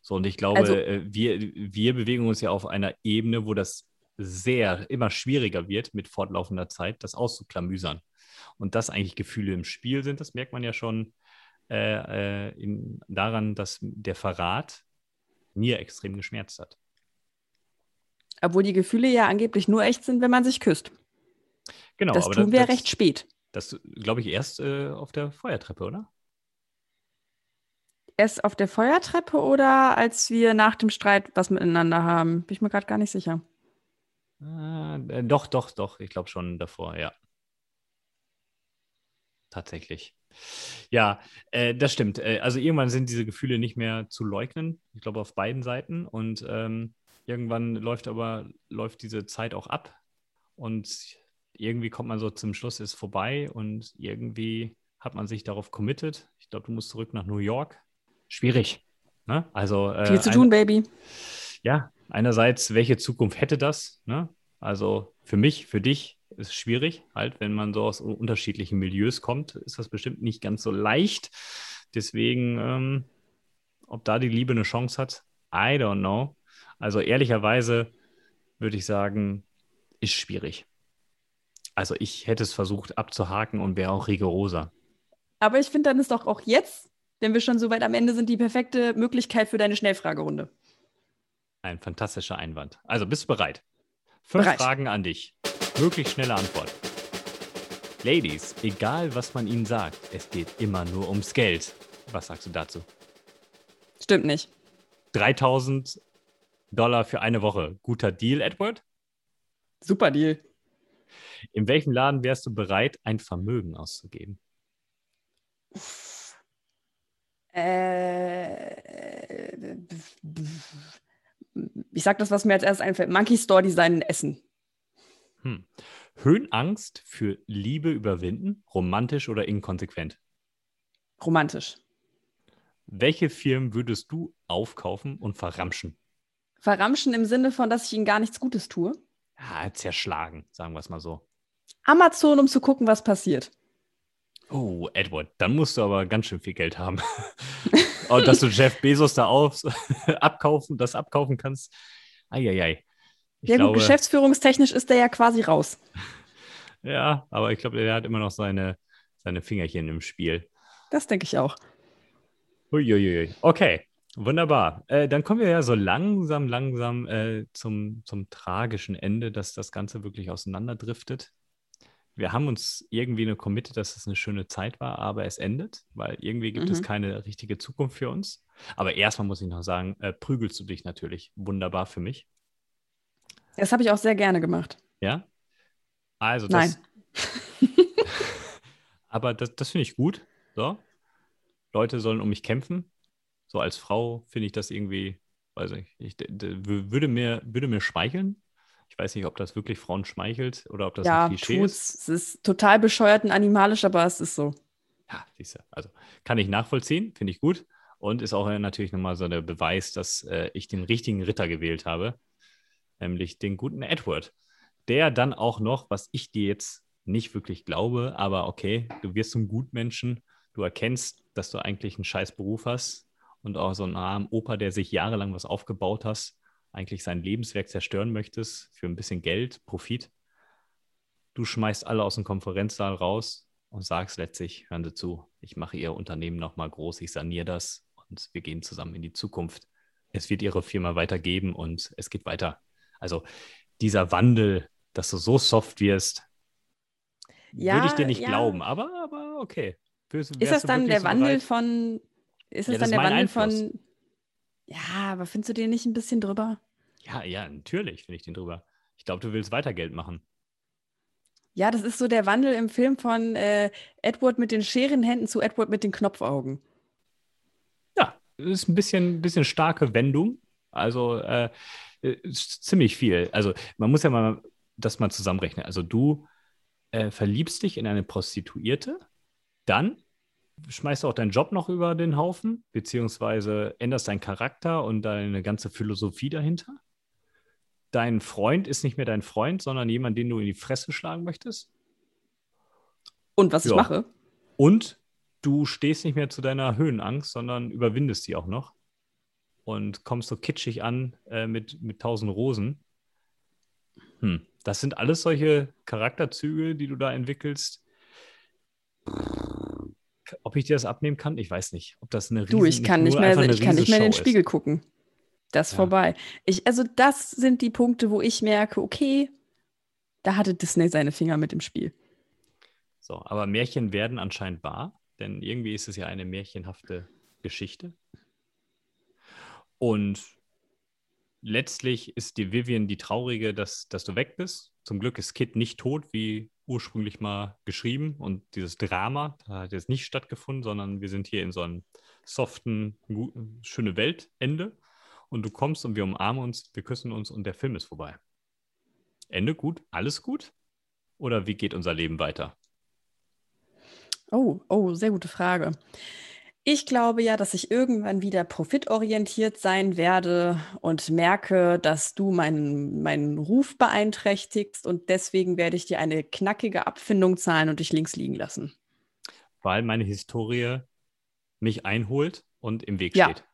So, und ich glaube, Also- äh, wir, wir bewegen uns ja auf einer Ebene, wo das sehr immer schwieriger wird, mit fortlaufender Zeit, das auszuklamüsern. Und dass eigentlich Gefühle im Spiel sind, das merkt man ja schon äh, äh, in, daran, dass der Verrat mir extrem geschmerzt hat. Obwohl die Gefühle ja angeblich nur echt sind, wenn man sich küsst. Genau, das tun wir das, recht spät. Das glaube ich erst äh, auf der Feuertreppe, oder? Erst auf der Feuertreppe oder als wir nach dem Streit was miteinander haben? Bin ich mir gerade gar nicht sicher. Ah, äh, doch, doch, doch. Ich glaube schon davor, ja. Tatsächlich. Ja, äh, das stimmt. Äh, also irgendwann sind diese Gefühle nicht mehr zu leugnen. Ich glaube auf beiden Seiten. Und ähm, irgendwann läuft aber läuft diese Zeit auch ab. Und irgendwie kommt man so zum Schluss, ist vorbei und irgendwie hat man sich darauf committed. Ich glaube, du musst zurück nach New York. Schwierig. Ne? Also äh, Viel zu ein- tun, Baby. ja, einerseits, welche Zukunft hätte das? Ne? Also für mich, für dich ist es schwierig, halt, wenn man so aus unterschiedlichen Milieus kommt, ist das bestimmt nicht ganz so leicht. Deswegen, ähm, ob da die Liebe eine Chance hat, I don't know. Also ehrlicherweise würde ich sagen, ist schwierig. Also ich hätte es versucht abzuhaken und wäre auch rigoroser. Aber ich finde, dann ist doch auch jetzt, wenn wir schon so weit am Ende sind, die perfekte Möglichkeit für deine Schnellfragerunde. Ein fantastischer Einwand. Also bist du bereit? Fünf Bereit. Fragen an dich. Möglichst schnelle Antwort. Ladies, egal was man ihnen sagt, es geht immer nur ums Geld. Was sagst du dazu? Stimmt nicht. 3000 Dollar für eine Woche. Guter Deal, Edward? Super Deal. In welchem Laden wärst du bereit, ein Vermögen auszugeben? Äh, ich sag das, was mir als erstes einfällt. Monkey Store Design in Essen. Hm. Höhenangst für Liebe überwinden, romantisch oder inkonsequent? Romantisch. Welche Firmen würdest du aufkaufen und verramschen? Verramschen im Sinne von, dass ich ihnen gar nichts Gutes tue. Ja, zerschlagen, sagen wir es mal so. Amazon, um zu gucken, was passiert. Oh, Edward, dann musst du aber ganz schön viel Geld haben. Und dass du Jeff Bezos da auf, abkaufen, das abkaufen kannst. Eieiei. Ich ja, glaube, gut, geschäftsführungstechnisch ist der ja quasi raus. Ja, aber ich glaube, er hat immer noch seine, seine Fingerchen im Spiel. Das denke ich auch. Uiuiui. Okay, wunderbar. Äh, dann kommen wir ja so langsam, langsam äh, zum, zum tragischen Ende, dass das Ganze wirklich auseinanderdriftet. Wir haben uns irgendwie eine committed, dass es eine schöne Zeit war, aber es endet, weil irgendwie gibt es Mhm. keine richtige Zukunft für uns. Aber erstmal muss ich noch sagen, äh, prügelst du dich natürlich wunderbar für mich. Das habe ich auch sehr gerne gemacht. Ja? Also das, Nein. aber das, das finde ich gut. So. Leute sollen um mich kämpfen. So als Frau finde ich das irgendwie, weiß ich, ich würde mir, würde mir schmeicheln. Ich weiß nicht, ob das wirklich Frauen schmeichelt oder ob das ja, ein Klischee ist. tut's. Es ist total bescheuert und animalisch, aber es ist so. Ja, siehst du. Also kann ich nachvollziehen, finde ich gut. Und ist auch äh, natürlich nochmal so der Beweis, dass äh, ich den richtigen Ritter gewählt habe, nämlich den guten Edward. Der dann auch noch, was ich dir jetzt nicht wirklich glaube, aber okay, du wirst zum Gutmenschen, du erkennst, dass du eigentlich einen scheiß Beruf hast und auch so einen armen Opa, der sich jahrelang was aufgebaut hast, eigentlich sein Lebenswerk zerstören möchtest für ein bisschen Geld, Profit. Du schmeißt alle aus dem Konferenzsaal raus und sagst letztlich, hören Sie zu, ich mache Ihr Unternehmen nochmal groß, ich saniere das und wir gehen zusammen in die Zukunft. Es wird Ihre Firma weitergeben und es geht weiter. Also dieser Wandel, dass du so soft wirst, Ja, würde ich dir nicht ja. glauben, aber, aber okay. Wärst- Ist das dann der so Wandel bereit? von. Ist Ja, es das dann der Wandel Einfluss. von. Ja, aber findest du den nicht ein bisschen drüber? Ja, ja, natürlich finde ich den drüber. Ich glaube, du willst weiter Geld machen. Ja, das ist so der Wandel im Film von äh, Edward mit den Scherenhänden zu Edward mit den Knopfaugen. Ja, ist ein bisschen, bisschen starke Wendung. Also äh, ist ziemlich viel. Also man muss ja mal das mal zusammenrechnen. Also du äh, verliebst dich in eine Prostituierte, dann schmeißt du auch deinen Job noch über den Haufen, beziehungsweise änderst deinen Charakter und deine ganze Philosophie dahinter. Dein Freund ist nicht mehr dein Freund, sondern jemand, den du in die Fresse schlagen möchtest. Und was ja. ich mache. Und du stehst nicht mehr zu deiner Höhenangst, sondern überwindest sie auch noch und kommst so kitschig an äh, mit, mit tausend Rosen. Hm. Das sind alles solche Charakterzüge, die du da entwickelst. Ob ich dir das abnehmen kann, ich weiß nicht. Ob das eine Riesen, Du, ich kann nicht, mehr, ich kann nicht mehr in den Spiegel gucken. Das ist ja. vorbei. Ich, also, das sind die Punkte, wo ich merke, okay, da hatte Disney seine Finger mit im Spiel. So, aber Märchen werden anscheinend wahr, denn irgendwie ist es ja eine märchenhafte Geschichte. Und letztlich ist die Vivian die traurige, dass, dass du weg bist. Zum Glück ist Kit nicht tot, wie ursprünglich mal geschrieben. Und dieses Drama hat jetzt nicht stattgefunden, sondern wir sind hier in so einem soften, schöne Weltende. Und du kommst und wir umarmen uns, wir küssen uns und der Film ist vorbei. Ende gut, alles gut? Oder wie geht unser Leben weiter? Oh, oh, sehr gute Frage. Ich glaube ja, dass ich irgendwann wieder profitorientiert sein werde und merke, dass du meinen, meinen Ruf beeinträchtigst und deswegen werde ich dir eine knackige Abfindung zahlen und dich links liegen lassen. Weil meine Historie mich einholt und im Weg ja, steht.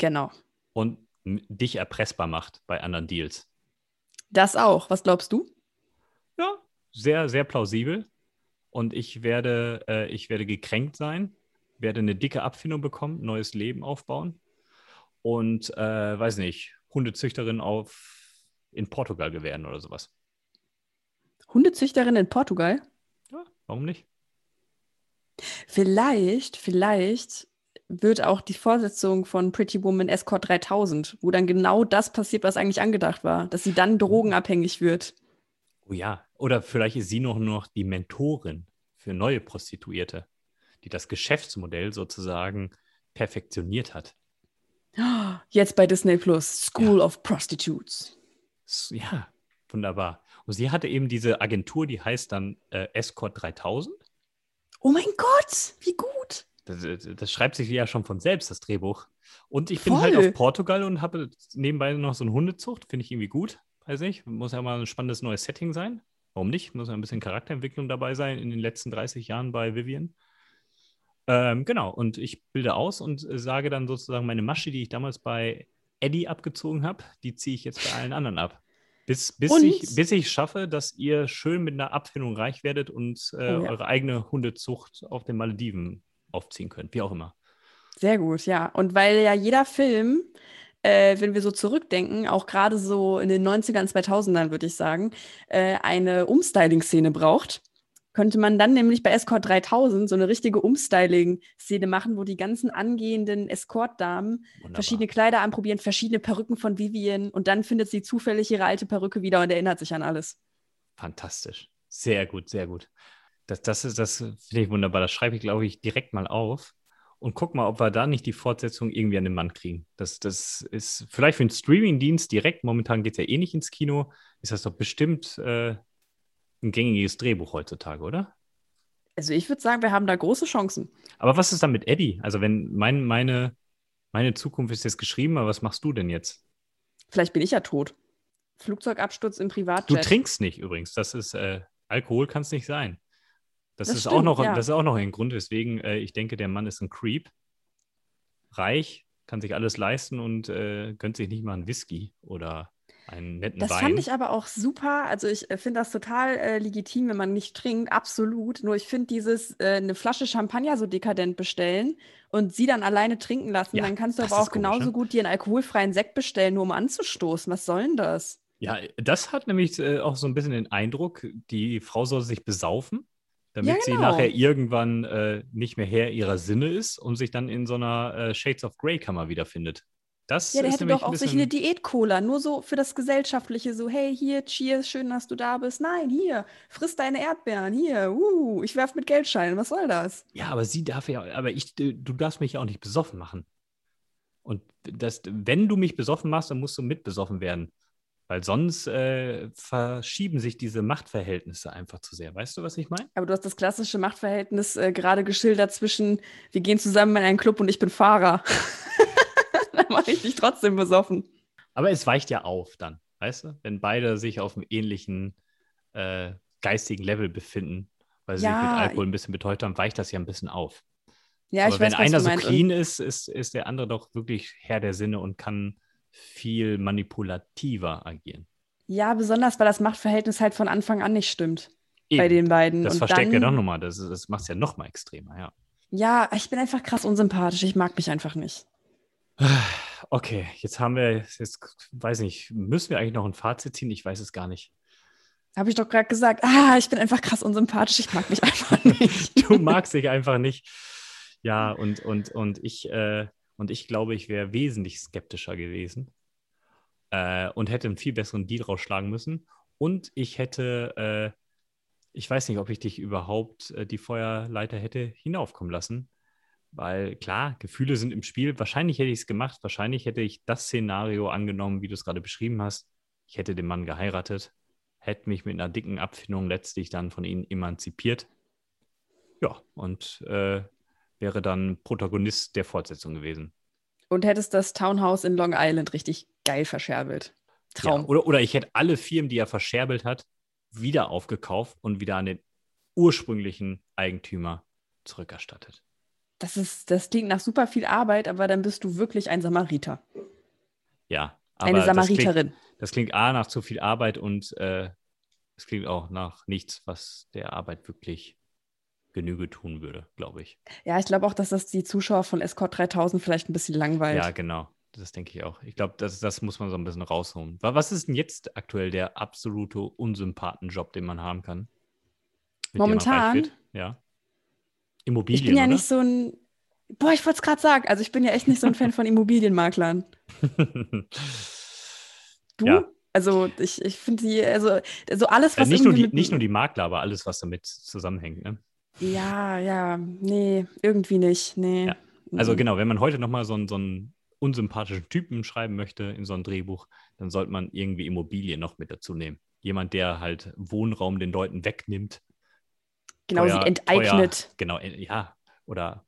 Genau. Und dich erpressbar macht bei anderen Deals. Das auch. Was glaubst du? Ja, sehr, sehr plausibel. Und ich werde, äh, ich werde gekränkt sein werde eine dicke Abfindung bekommen, neues Leben aufbauen und, äh, weiß nicht, Hundezüchterin auf, in Portugal werden oder sowas. Hundezüchterin in Portugal? Ja, warum nicht? Vielleicht, vielleicht wird auch die Vorsetzung von Pretty Woman Escort 3000, wo dann genau das passiert, was eigentlich angedacht war, dass sie dann drogenabhängig wird. Oh ja, oder vielleicht ist sie noch, noch die Mentorin für neue Prostituierte die das Geschäftsmodell sozusagen perfektioniert hat. Jetzt bei Disney Plus, School ja. of Prostitutes. Ja, wunderbar. Und sie hatte eben diese Agentur, die heißt dann äh, Escort 3000. Oh mein Gott, wie gut. Das, das, schreibt sich ja schon von selbst, das Drehbuch. Und ich bin halt auf Portugal und habe nebenbei noch so eine Hundezucht, finde ich irgendwie gut. Weiß nicht, muss ja mal ein spannendes neues Setting sein. Warum nicht? Muss ja ein bisschen Charakterentwicklung dabei sein in den letzten 30 Jahren bei Vivian. Ähm, genau, und ich bilde aus und äh, sage dann sozusagen meine Masche, die ich damals bei Eddie abgezogen habe, die ziehe ich jetzt bei allen anderen ab. Bis, bis, ich, bis ich schaffe, dass ihr schön mit einer Abfindung reich werdet und äh, oh, ja. eure eigene Hundezucht auf den Malediven aufziehen könnt, wie auch immer. Sehr gut, ja. Und weil ja jeder Film, äh, wenn wir so zurückdenken, auch gerade so in den 90ern, 2000ern, würde ich sagen, äh, eine Umstyling-Szene braucht könnte man dann nämlich bei Escort 3000 so eine richtige Umstyling-Szene machen, wo die ganzen angehenden Escort-Damen verschiedene Kleider anprobieren, verschiedene Perücken von Vivian und dann findet sie zufällig ihre alte Perücke wieder und erinnert sich an alles. Fantastisch. Sehr gut, sehr gut. Das, das das finde ich wunderbar. Das schreibe ich, glaube ich, direkt mal auf und guck mal, ob wir da nicht die Fortsetzung irgendwie an den Mann kriegen. Das, das ist vielleicht für einen Streaming-Dienst direkt, momentan geht es ja eh nicht ins Kino, ist das doch bestimmt äh, ein gängiges Drehbuch heutzutage, oder? Also ich würde sagen, wir haben da große Chancen. Aber was ist dann mit Eddie? Also wenn mein, meine, meine Zukunft ist jetzt geschrieben, aber was machst du denn jetzt? Vielleicht bin ich ja tot. Flugzeugabsturz im Privatjet. Du trinkst nicht übrigens. Das ist äh, Alkohol kann es nicht sein. Das, das ist stimmt, auch noch, ja. das ist auch noch ein Grund, weswegen äh, ich denke, der Mann ist ein Creep. Reich, kann sich alles leisten und äh, gönnt sich nicht mal einen Whisky oder einen netten das Wein. Das fand ich aber auch super. Also ich äh, finde das total äh, legitim, wenn man nicht trinkt, absolut. Nur ich finde dieses äh, eine Flasche Champagner so dekadent bestellen und sie dann alleine trinken lassen, ja, dann kannst du aber auch komisch, genauso ne? gut dir einen alkoholfreien Sekt bestellen, nur um anzustoßen. Was soll denn das? Ja, das hat nämlich äh, auch so ein bisschen den Eindruck, die Frau soll sich besaufen, damit ja, genau. sie nachher irgendwann äh, nicht mehr Herr ihrer Sinne ist und sich dann in so einer Shades of Grey Kammer wiederfindet. Das ja, der hätte doch auch sich eine Diät-Cola, nur so für das Gesellschaftliche, so, hey, hier, cheers, schön, dass du da bist. Nein, hier, friss deine Erdbeeren, hier, uh, ich werf mit Geldscheinen, was soll das? Ja, aber sie darf ja, aber ich, du darfst mich ja auch nicht besoffen machen. Und das, wenn du mich besoffen machst, dann musst du mit besoffen werden. Weil sonst äh, verschieben sich diese Machtverhältnisse einfach zu sehr. Weißt du, was ich meine? Aber du hast das klassische Machtverhältnis äh, gerade geschildert zwischen, wir gehen zusammen in einen Club und ich bin Fahrer. mache ich trotzdem besoffen. Aber es weicht ja auf dann, weißt du? Wenn beide sich auf einem ähnlichen äh, geistigen Level befinden, weil sie Ja, sich mit Alkohol ein bisschen betäubt haben, weicht das ja ein bisschen auf. Ja, Aber ich wenn weiß, einer so clean ist, ist, ist der andere doch wirklich Herr der Sinne und kann viel manipulativer agieren. Ja, besonders, weil das Machtverhältnis halt von Anfang an nicht stimmt bei Eben. den beiden. Das und versteckt ja dann, doch nochmal, das, das macht es ja noch mal extremer, ja. Ja, ich bin einfach krass unsympathisch. Ich mag mich einfach nicht. Okay, jetzt haben wir, jetzt weiß nicht, müssen wir eigentlich noch ein Fazit ziehen? Ich weiß es gar nicht. Habe ich doch gerade gesagt. Ah, ich bin einfach krass unsympathisch. Ich mag mich einfach nicht. Du magst dich einfach nicht. Ja, und, und, und ich, äh, und ich glaube, ich wäre wesentlich skeptischer gewesen äh, und hätte einen viel besseren Deal rausschlagen müssen. Und ich hätte, äh, ich weiß nicht, ob ich dich überhaupt äh, die Feuerleiter hätte hinaufkommen lassen. Weil klar, Gefühle sind im Spiel. Wahrscheinlich hätte ich es gemacht. Wahrscheinlich hätte ich das Szenario angenommen, wie du es gerade beschrieben hast. Ich hätte den Mann geheiratet, hätte mich mit einer dicken Abfindung letztlich dann von ihm emanzipiert. Ja, und äh, wäre dann Protagonist der Fortsetzung gewesen. Und hättest das Townhouse in Long Island richtig geil verscherbelt. Traum. Ja, oder, oder ich hätte alle Firmen, die er verscherbelt hat, wieder aufgekauft und wieder an den ursprünglichen Eigentümer zurückerstattet. Das, ist, das klingt nach super viel Arbeit, aber dann bist du wirklich ein Samariter. Ja, Eine aber das klingt, Samariterin. das klingt A nach zu viel Arbeit und äh, es klingt auch nach nichts, was der Arbeit wirklich Genüge tun würde, glaube ich. Ja, ich glaube auch, dass das die Zuschauer von Escort 3000 vielleicht ein bisschen langweilt. Ja, genau. Das denke ich auch. Ich glaube, das, das muss man so ein bisschen rausholen. Wa- Was ist denn jetzt aktuell der absolute Unsympathenjob, den man haben kann? Momentan? Ja. Immobilien, ich bin ja oder? nicht so ein. Boah, ich wollte es gerade sagen. Also, ich bin ja echt nicht so ein Fan von Immobilienmaklern. Du? Ja. Also, ich, ich finde die, also, also alles, Äh, was nicht, nur die, nicht nur die Makler, aber alles, was damit zusammenhängt. Ne? Ja, ja, nee, irgendwie nicht. Nee. Ja. Also genau, wenn man heute nochmal so einen, so einen unsympathischen Typen schreiben möchte in so ein Drehbuch, dann sollte man irgendwie Immobilien noch mit dazu nehmen. Jemand, der halt Wohnraum den Leuten wegnimmt. Genau, teuer- sie enteignet. Teuer, genau, äh, ja. Oder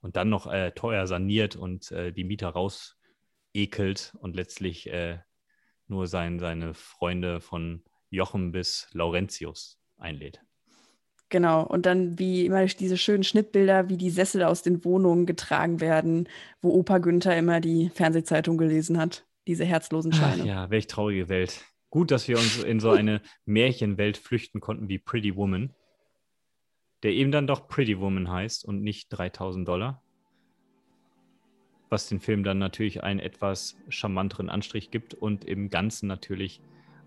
und dann noch äh, teuer saniert und äh, die Mieter raus ekelt und letztlich äh, nur sein, seine Freunde von Jochen bis Laurentius einlädt. Genau. Und dann wie immer diese schönen Schnittbilder, wie die Sessel aus den Wohnungen getragen werden, wo Opa Günther immer die Fernsehzeitung gelesen hat. Diese herzlosen Ach, Scheine. ja, welch traurige Welt. Gut, dass wir uns in so eine Märchenwelt flüchten konnten wie Pretty Woman, der eben dann doch Pretty Woman heißt und nicht 3000 Dollar. Was den Film dann natürlich einen etwas charmanteren Anstrich gibt und im Ganzen natürlich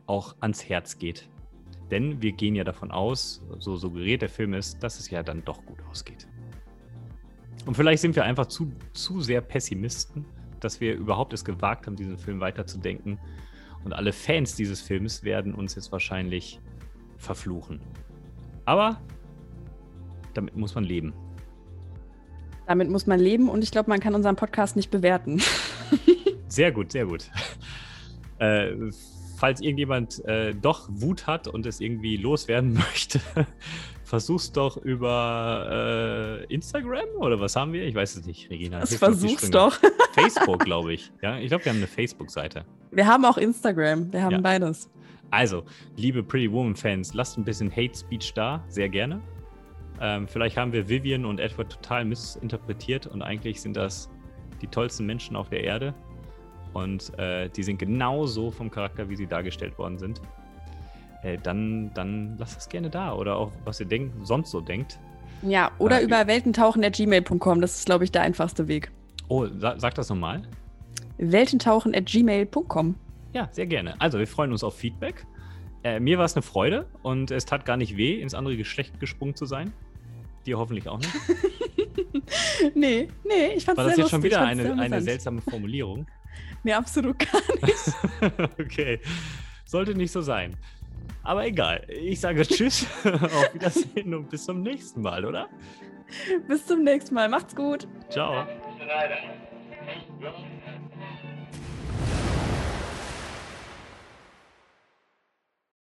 auch ans Herz geht. Denn wir gehen ja davon aus, so suggeriert der Film ist, dass es ja dann doch gut ausgeht. Und vielleicht sind wir einfach zu, zu sehr Pessimisten, dass wir überhaupt es gewagt haben, diesen Film weiterzudenken. Und alle Fans dieses Films werden uns jetzt wahrscheinlich verfluchen. Aber damit muss man leben. Damit muss man leben und ich glaube, man kann unseren Podcast nicht bewerten. Sehr gut, sehr gut. Äh, falls irgendjemand äh, doch Wut hat und es irgendwie loswerden möchte, versuch's doch über äh, Instagram oder was haben wir? Ich weiß es nicht, Regina. Das versuch's doch. Facebook, glaube ich. Ja, ich glaube, wir haben eine Facebook-Seite. Wir haben auch Instagram. Wir haben Ja. beides. Also, liebe Pretty Woman-Fans, lasst ein bisschen Hate Speech da, sehr gerne. Ähm, vielleicht haben wir Vivian und Edward total missinterpretiert und eigentlich sind das die tollsten Menschen auf der Erde. Und äh, die sind genauso vom Charakter, wie sie dargestellt worden sind. Äh, dann, dann lasst es gerne da oder auch, was ihr denkt, sonst so denkt. Ja, oder Äh, über weltentauchen.gmail.com. Das ist, glaube ich, der einfachste Weg. Oh, sa sag das nochmal. Weltentauchen.gmail.com. Ja, sehr gerne. Also, wir freuen uns auf Feedback. Äh, mir war es eine Freude und es tat gar nicht weh, ins andere Geschlecht gesprungen zu sein. Dir hoffentlich auch nicht. nee, nee, ich fand's War das sehr jetzt schon wieder eine, eine seltsame Formulierung? Nee, absolut gar nicht. okay. Sollte nicht so sein. Aber egal. Ich sage Tschüss, auf Wiedersehen und bis zum nächsten Mal, oder? Bis zum nächsten Mal. Macht's gut. Ciao.